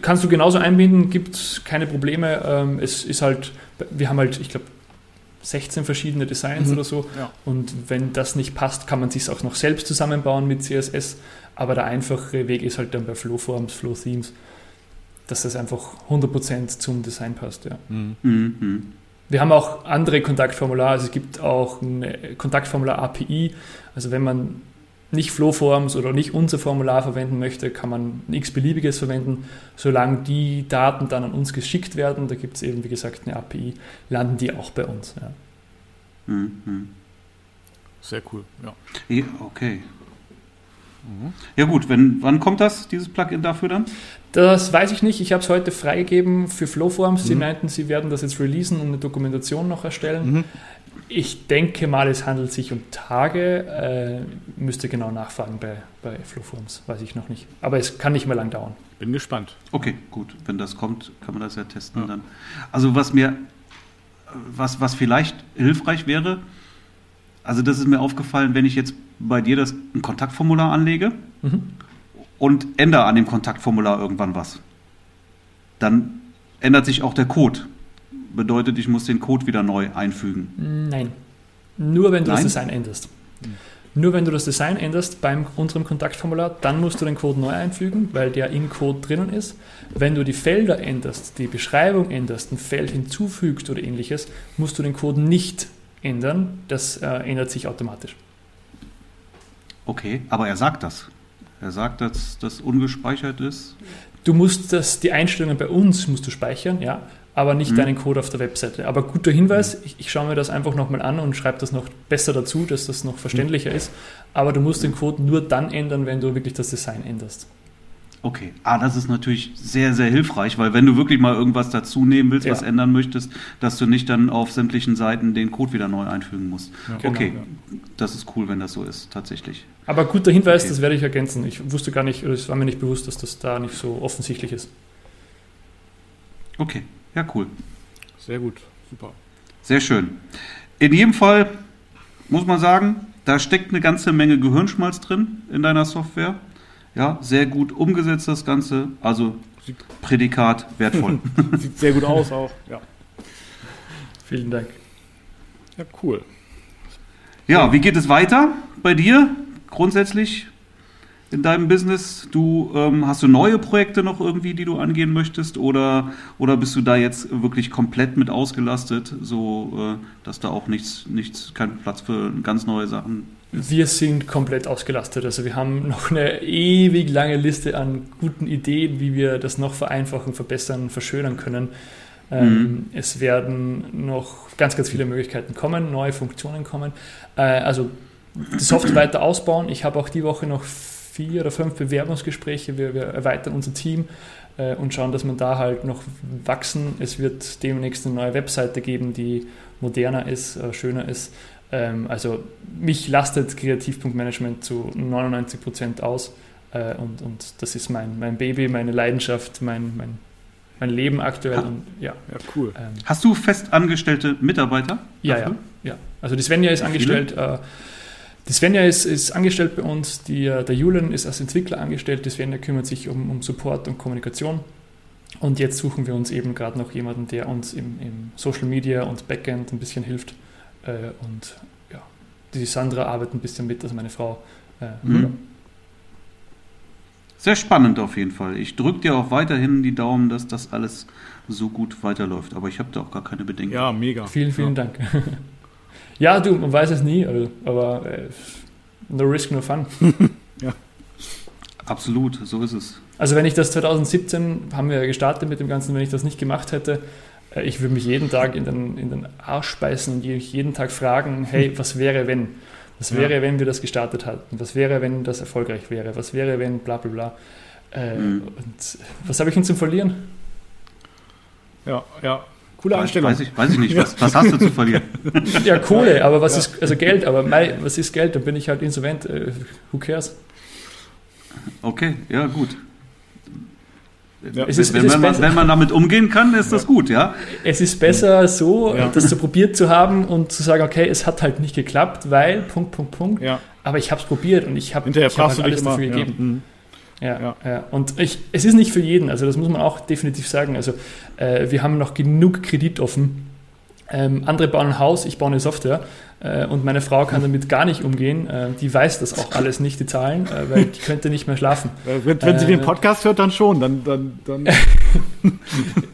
Kannst du genauso einbinden, gibt es keine Probleme. Ähm, es ist halt, wir haben halt, ich glaube, 16 verschiedene Designs mhm. oder so. Ja. Und wenn das nicht passt, kann man sich auch noch selbst zusammenbauen mit CSS. Aber der einfache Weg ist halt dann bei Flowforms, Flow Themes, dass das einfach 100% zum Design passt. Ja. Mhm. Mhm. Wir haben auch andere Kontaktformulare. Also es gibt auch ein Kontaktformular API. Also wenn man nicht Flowforms oder nicht unser Formular verwenden möchte, kann man ein x-beliebiges verwenden. Solange die Daten dann an uns geschickt werden, da gibt es eben, wie gesagt, eine API, landen die auch bei uns. Ja. Mhm. Sehr cool, ja. ja okay. Mhm. Ja gut, wenn, wann kommt das, dieses Plugin dafür dann? Das weiß ich nicht. Ich habe es heute freigegeben für Flowforms. Mhm. Sie meinten, sie werden das jetzt releasen und eine Dokumentation noch erstellen. Ich denke mal, es handelt sich um Tage. Äh, müsste genau nachfragen bei, bei Flowforms, weiß ich noch nicht. Aber es kann nicht mehr lang dauern. Bin gespannt. Okay, gut. Wenn das kommt, kann man das ja testen ja. dann. Also was mir, was, was vielleicht hilfreich wäre, also das ist mir aufgefallen, wenn ich jetzt bei dir das ein Kontaktformular anlege mhm. und ändere an dem Kontaktformular irgendwann was, dann ändert sich auch der Code bedeutet, ich muss den Code wieder neu einfügen. Nein. Nur wenn du Nein? das Design änderst. Nur wenn du das Design änderst beim unserem Kontaktformular, dann musst du den Code neu einfügen, weil der im Code drinnen ist. Wenn du die Felder änderst, die Beschreibung änderst, ein Feld hinzufügst oder ähnliches, musst du den Code nicht ändern. Das äh, ändert sich automatisch. Okay, aber er sagt das. Er sagt, dass das ungespeichert ist. Du musst das, die Einstellungen bei uns musst du speichern, ja aber nicht mhm. deinen Code auf der Webseite. Aber guter Hinweis, ich, ich schaue mir das einfach nochmal an und schreibe das noch besser dazu, dass das noch verständlicher mhm. ist. Aber du musst den Code nur dann ändern, wenn du wirklich das Design änderst. Okay, ah, das ist natürlich sehr, sehr hilfreich, weil wenn du wirklich mal irgendwas dazu nehmen willst, ja. was ändern möchtest, dass du nicht dann auf sämtlichen Seiten den Code wieder neu einfügen musst. Ja, genau, okay, ja. das ist cool, wenn das so ist, tatsächlich. Aber guter Hinweis, okay. das werde ich ergänzen. Ich wusste gar nicht, oder es war mir nicht bewusst, dass das da nicht so offensichtlich ist. Okay, ja, cool. Sehr gut, super. Sehr schön. In jedem Fall muss man sagen, da steckt eine ganze Menge Gehirnschmalz drin in deiner Software. Ja, sehr gut umgesetzt das Ganze. Also Prädikat wertvoll. Sieht sehr gut aus auch, ja. Vielen Dank. Ja, cool. Ja, wie geht es weiter bei dir grundsätzlich? In deinem Business? Du ähm, hast du neue Projekte noch irgendwie, die du angehen möchtest, oder oder bist du da jetzt wirklich komplett mit ausgelastet, so äh, dass da auch nichts nichts kein Platz für ganz neue Sachen ist? Wir sind komplett ausgelastet. Also wir haben noch eine ewig lange Liste an guten Ideen, wie wir das noch vereinfachen, verbessern, verschönern können. Ähm, mhm. Es werden noch ganz, ganz viele Möglichkeiten kommen, neue Funktionen kommen. Äh, also die Software weiter ausbauen. Ich habe auch die Woche noch vier oder fünf Bewerbungsgespräche. Wir, wir erweitern unser Team äh, und schauen, dass wir da halt noch wachsen. Es wird demnächst eine neue Webseite geben, die moderner ist, äh, schöner ist. Ähm, also mich lastet Kreativpunktmanagement zu 99 Prozent aus. Äh, und, und das ist mein, mein Baby, meine Leidenschaft, mein, mein, mein Leben aktuell. Ha, und, ja. ja, cool. Ähm, Hast du festangestellte Mitarbeiter? Ja, ja, ja. Also die Svenja ist angestellt. Äh, die Svenja ist, ist angestellt bei uns, die, äh, der Julian ist als Entwickler angestellt, die Svenja kümmert sich um, um Support und Kommunikation. Und jetzt suchen wir uns eben gerade noch jemanden, der uns im, im, Social Media und Backend ein bisschen hilft. Äh, und ja, die Sandra arbeitet ein bisschen mit, also meine Frau. Äh, mhm. Sehr spannend auf jeden Fall. Ich drücke dir auch weiterhin die Daumen, dass das alles so gut weiterläuft. Aber ich habe da auch gar keine Bedenken. Ja, mega. Vielen, vielen ja. Dank. Ja, du, man weiß es nie, also, aber äh, no risk, no fun. ja. Absolut, so ist es. Also wenn ich das 2017, haben wir gestartet mit dem Ganzen, wenn ich das nicht gemacht hätte, äh, ich würde mich jeden Tag in den, in den Arsch beißen und jeden Tag fragen, hey, was wäre wenn? Was wäre, ja. wenn wir das gestartet hatten? Was wäre, wenn das erfolgreich wäre? Was wäre, wenn bla bla bla? Äh, mhm. Und was habe ich denn zum Verlieren? Ja, ja. Coole Einstellung. Weiß ich, weiß ich nicht, was, was hast du zu verlieren? ja, Kohle, aber was ja. ist, also Geld, aber mein, was ist Geld? Dann bin ich halt insolvent. Äh, who cares? Okay, ja, gut. Ja. Ist, wenn, wenn, man, wenn, man, damit umgehen kann, ist ja. das gut, ja. Es ist besser so, ja. das so probiert zu haben und zu sagen, okay, es hat halt nicht geklappt, weil, Punkt, Punkt, Punkt. Aber ich habe es probiert und ich habe hab halt alles dafür gegeben. Mhm. Ja, ja. Und ich, es ist nicht für jeden, also das muss man auch definitiv sagen. Also äh, wir haben noch genug Kredit offen. Ähm, andere bauen ein Haus, ich baue eine Software äh, und meine Frau kann damit gar nicht umgehen. Äh, die weiß das auch alles nicht, die Zahlen, äh, weil die könnte nicht mehr schlafen. Wenn, wenn sie den äh, Podcast hört, dann schon. Dann, dann, dann.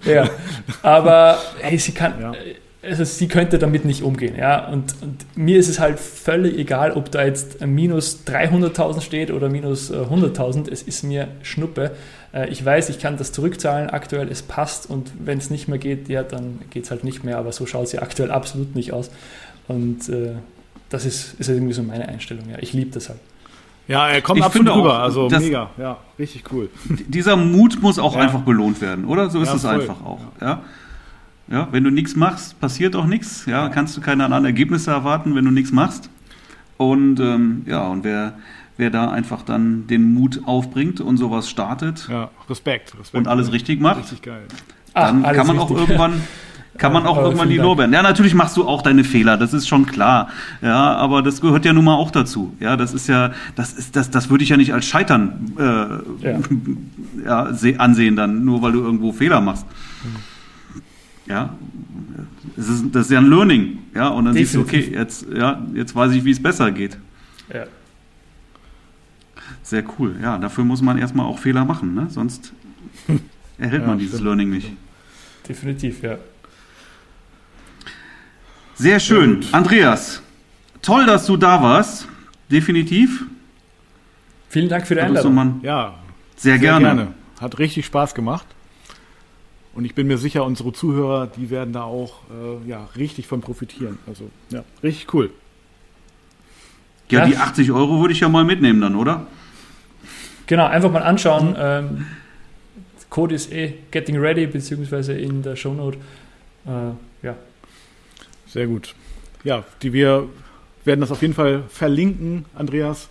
ja, aber hey, sie kann, ja also sie könnte damit nicht umgehen. Ja? Und, und, mir ist es halt völlig egal, ob da jetzt minus 300.000 steht oder minus 100.000. Äh, es ist mir Schnuppe. Äh, ich weiß, ich kann das zurückzahlen aktuell, es passt und wenn es nicht mehr geht, ja, dann geht es halt nicht mehr. Aber so schaut es ja aktuell absolut nicht aus. Und äh, das ist, ist irgendwie so meine Einstellung. Ja. Ich liebe das halt. Ja, er kommt ich absolut rüber, also mega, ja, richtig cool. Dieser Mut muss auch ja. einfach belohnt werden, oder? So ist ja, es einfach auch. Ja. Ja, wenn du nichts machst, passiert auch nichts. Ja, kannst du keine anderen Ergebnisse erwarten, wenn du nichts machst. Und ähm, ja, und wer, wer da einfach dann den Mut aufbringt und sowas startet ja, Respekt, Respekt und alles richtig macht, richtig geil. dann Ach, kann man richtig. auch irgendwann kann man auch ja, irgendwann die Lorbeeren. Ja, natürlich machst du auch deine Fehler, das ist schon klar. Ja, aber das gehört ja nun mal auch dazu. Ja, das ist ja, das ist, das, das würde ich ja nicht als Scheitern äh, ja. ja ansehen dann, nur weil du irgendwo Fehler machst. Mhm. Ja, das ist, das ist ja ein Learning. Ja, und dann Definitiv. siehst du, okay, jetzt, ja, jetzt weiß ich, wie es besser geht. Ja. Sehr cool. Ja, dafür muss man erstmal auch Fehler machen, ne? sonst erhält ja, man dieses stimmt. Learning nicht. Definitiv, ja. Sehr schön. Andreas, toll, dass du da warst. Definitiv. Vielen Dank für die Einladung. Ja, sehr, sehr gerne. gerne. Hat richtig Spaß gemacht. Und ich bin mir sicher, unsere Zuhörer, die werden da auch äh, ja, richtig von profitieren. Also, ja, richtig cool. Ja, ja, die 80 Euro würde ich ja mal mitnehmen dann, oder? Genau, einfach mal anschauen. Mhm. Ähm, Code ist eh getting ready, beziehungsweise in der Shownote. Äh, ja. Sehr gut. Ja, die wir werden das auf jeden Fall verlinken, Andreas.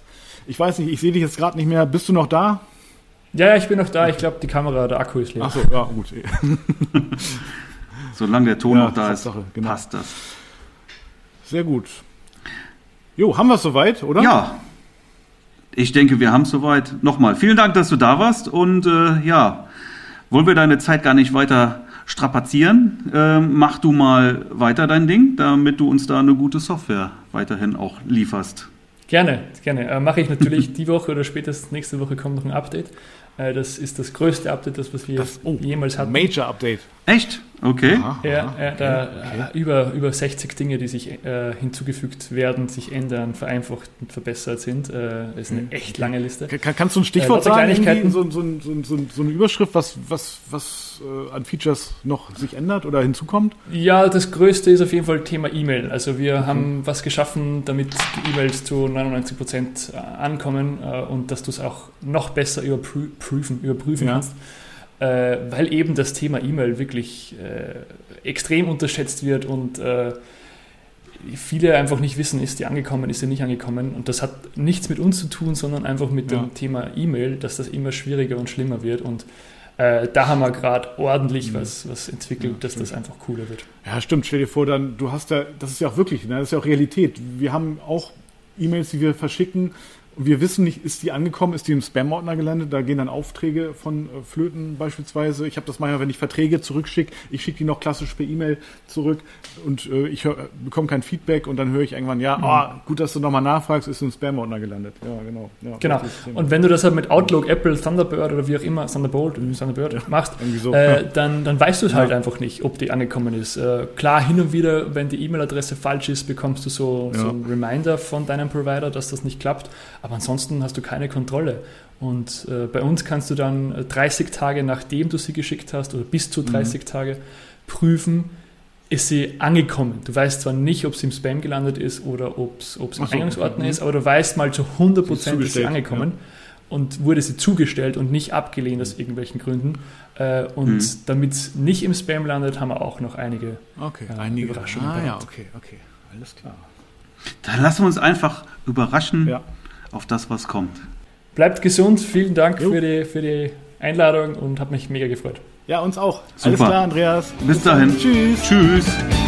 Ich weiß nicht, ich sehe dich jetzt gerade nicht mehr. Bist du noch da? Ja, ja, ich bin noch da. Ich glaube, die Kamera, der Akku ist leer. Achso, ja, gut. Solange der Ton ja, noch da ist, Sache, genau. passt das. Sehr gut. Jo, haben wir es soweit, oder? Ja. Ich denke, wir haben es soweit. Nochmal, vielen Dank, dass du da warst. Und äh, ja, wollen wir deine Zeit gar nicht weiter strapazieren. Ähm, mach du mal weiter dein Ding, damit du uns da eine gute Software weiterhin auch lieferst. Gerne, gerne. Äh, Mache ich natürlich die Woche oder spätestens nächste Woche kommt noch ein Update. Äh, das ist das größte Update, das was wir das, oh, jemals hatten. Major Update. Echt? Okay. Aha, ja, ja, da okay. über, über 60 Dinge, die sich äh, hinzugefügt werden, sich ändern, vereinfacht und verbessert sind. Äh, ist eine echt lange Liste. Kann, kannst du ein Stichwort äh, sagen? So, so, so, so, eine Überschrift, was, was, was äh, an Features noch sich ändert oder hinzukommt? Ja, das größte ist auf jeden Fall Thema E-Mail. Also wir okay. haben was geschaffen, damit die E-Mails zu 99 Prozent äh, ankommen äh, und dass du es auch noch besser überprüfen, überprüfen ja. kannst äh, weil eben das Thema E-Mail wirklich äh, extrem unterschätzt wird und äh, viele einfach nicht wissen, ist die angekommen, ist sie nicht angekommen. Und das hat nichts mit uns zu tun, sondern einfach mit ja. dem Thema E-Mail, dass das immer schwieriger und schlimmer wird. Und äh, da haben wir gerade ordentlich mhm. was, was entwickelt, ja, dass das einfach cooler wird. Ja, stimmt. Stell dir vor, dann, du hast da, das ist ja auch wirklich, ne, das ist ja auch Realität. Wir haben auch E-Mails, die wir verschicken, wir wissen nicht, ist die angekommen, ist die im Spam-Ordner gelandet? Da gehen dann Aufträge von äh, Flöten beispielsweise. Ich habe das manchmal, wenn ich Verträge zurückschicke, ich schicke die noch klassisch per E-Mail zurück und äh, ich hör, bekomme kein Feedback und dann höre ich irgendwann, ja, mhm. oh, gut, dass du nochmal nachfragst, ist im Spam-Ordner gelandet. Ja, genau. Ja, genau. Und wenn du das halt mit Outlook, Apple, Thunderbird oder wie auch immer, Thunderbolt, Thunderbird ja, machst, so, äh, dann, dann weißt du es halt einfach nicht, ob die angekommen ist. Äh, klar, hin und wieder, wenn die E-Mail-Adresse falsch ist, bekommst du so, so ein Reminder von deinem Provider, dass das nicht klappt. Aber ansonsten hast du keine Kontrolle. Und äh, bei uns kannst du dann 30 äh, Tage nachdem du sie geschickt hast oder bis zu 30 mhm. Tage prüfen, ist sie angekommen. Du weißt zwar nicht, ob sie im Spam gelandet ist oder ob es im so, Eingangsordner okay. ist, aber du weißt mal zu 100 Prozent, ist sie angekommen. und wurde sie zugestellt und nicht abgelehnt aus irgendwelchen Gründen. Äh, und mhm. damit es nicht im Spam landet, haben wir auch noch einige, okay, äh, einige Überraschungen. Ah, ja, okay, okay, alles klar. Dann lassen wir uns einfach überraschen ja. Auf das, was kommt. Bleibt gesund, vielen Dank für die, für die Einladung und habe mich mega gefreut. Ja, uns auch. Super. Alles klar, Andreas. Bis, Bis dahin. Tschüss. Tschüss.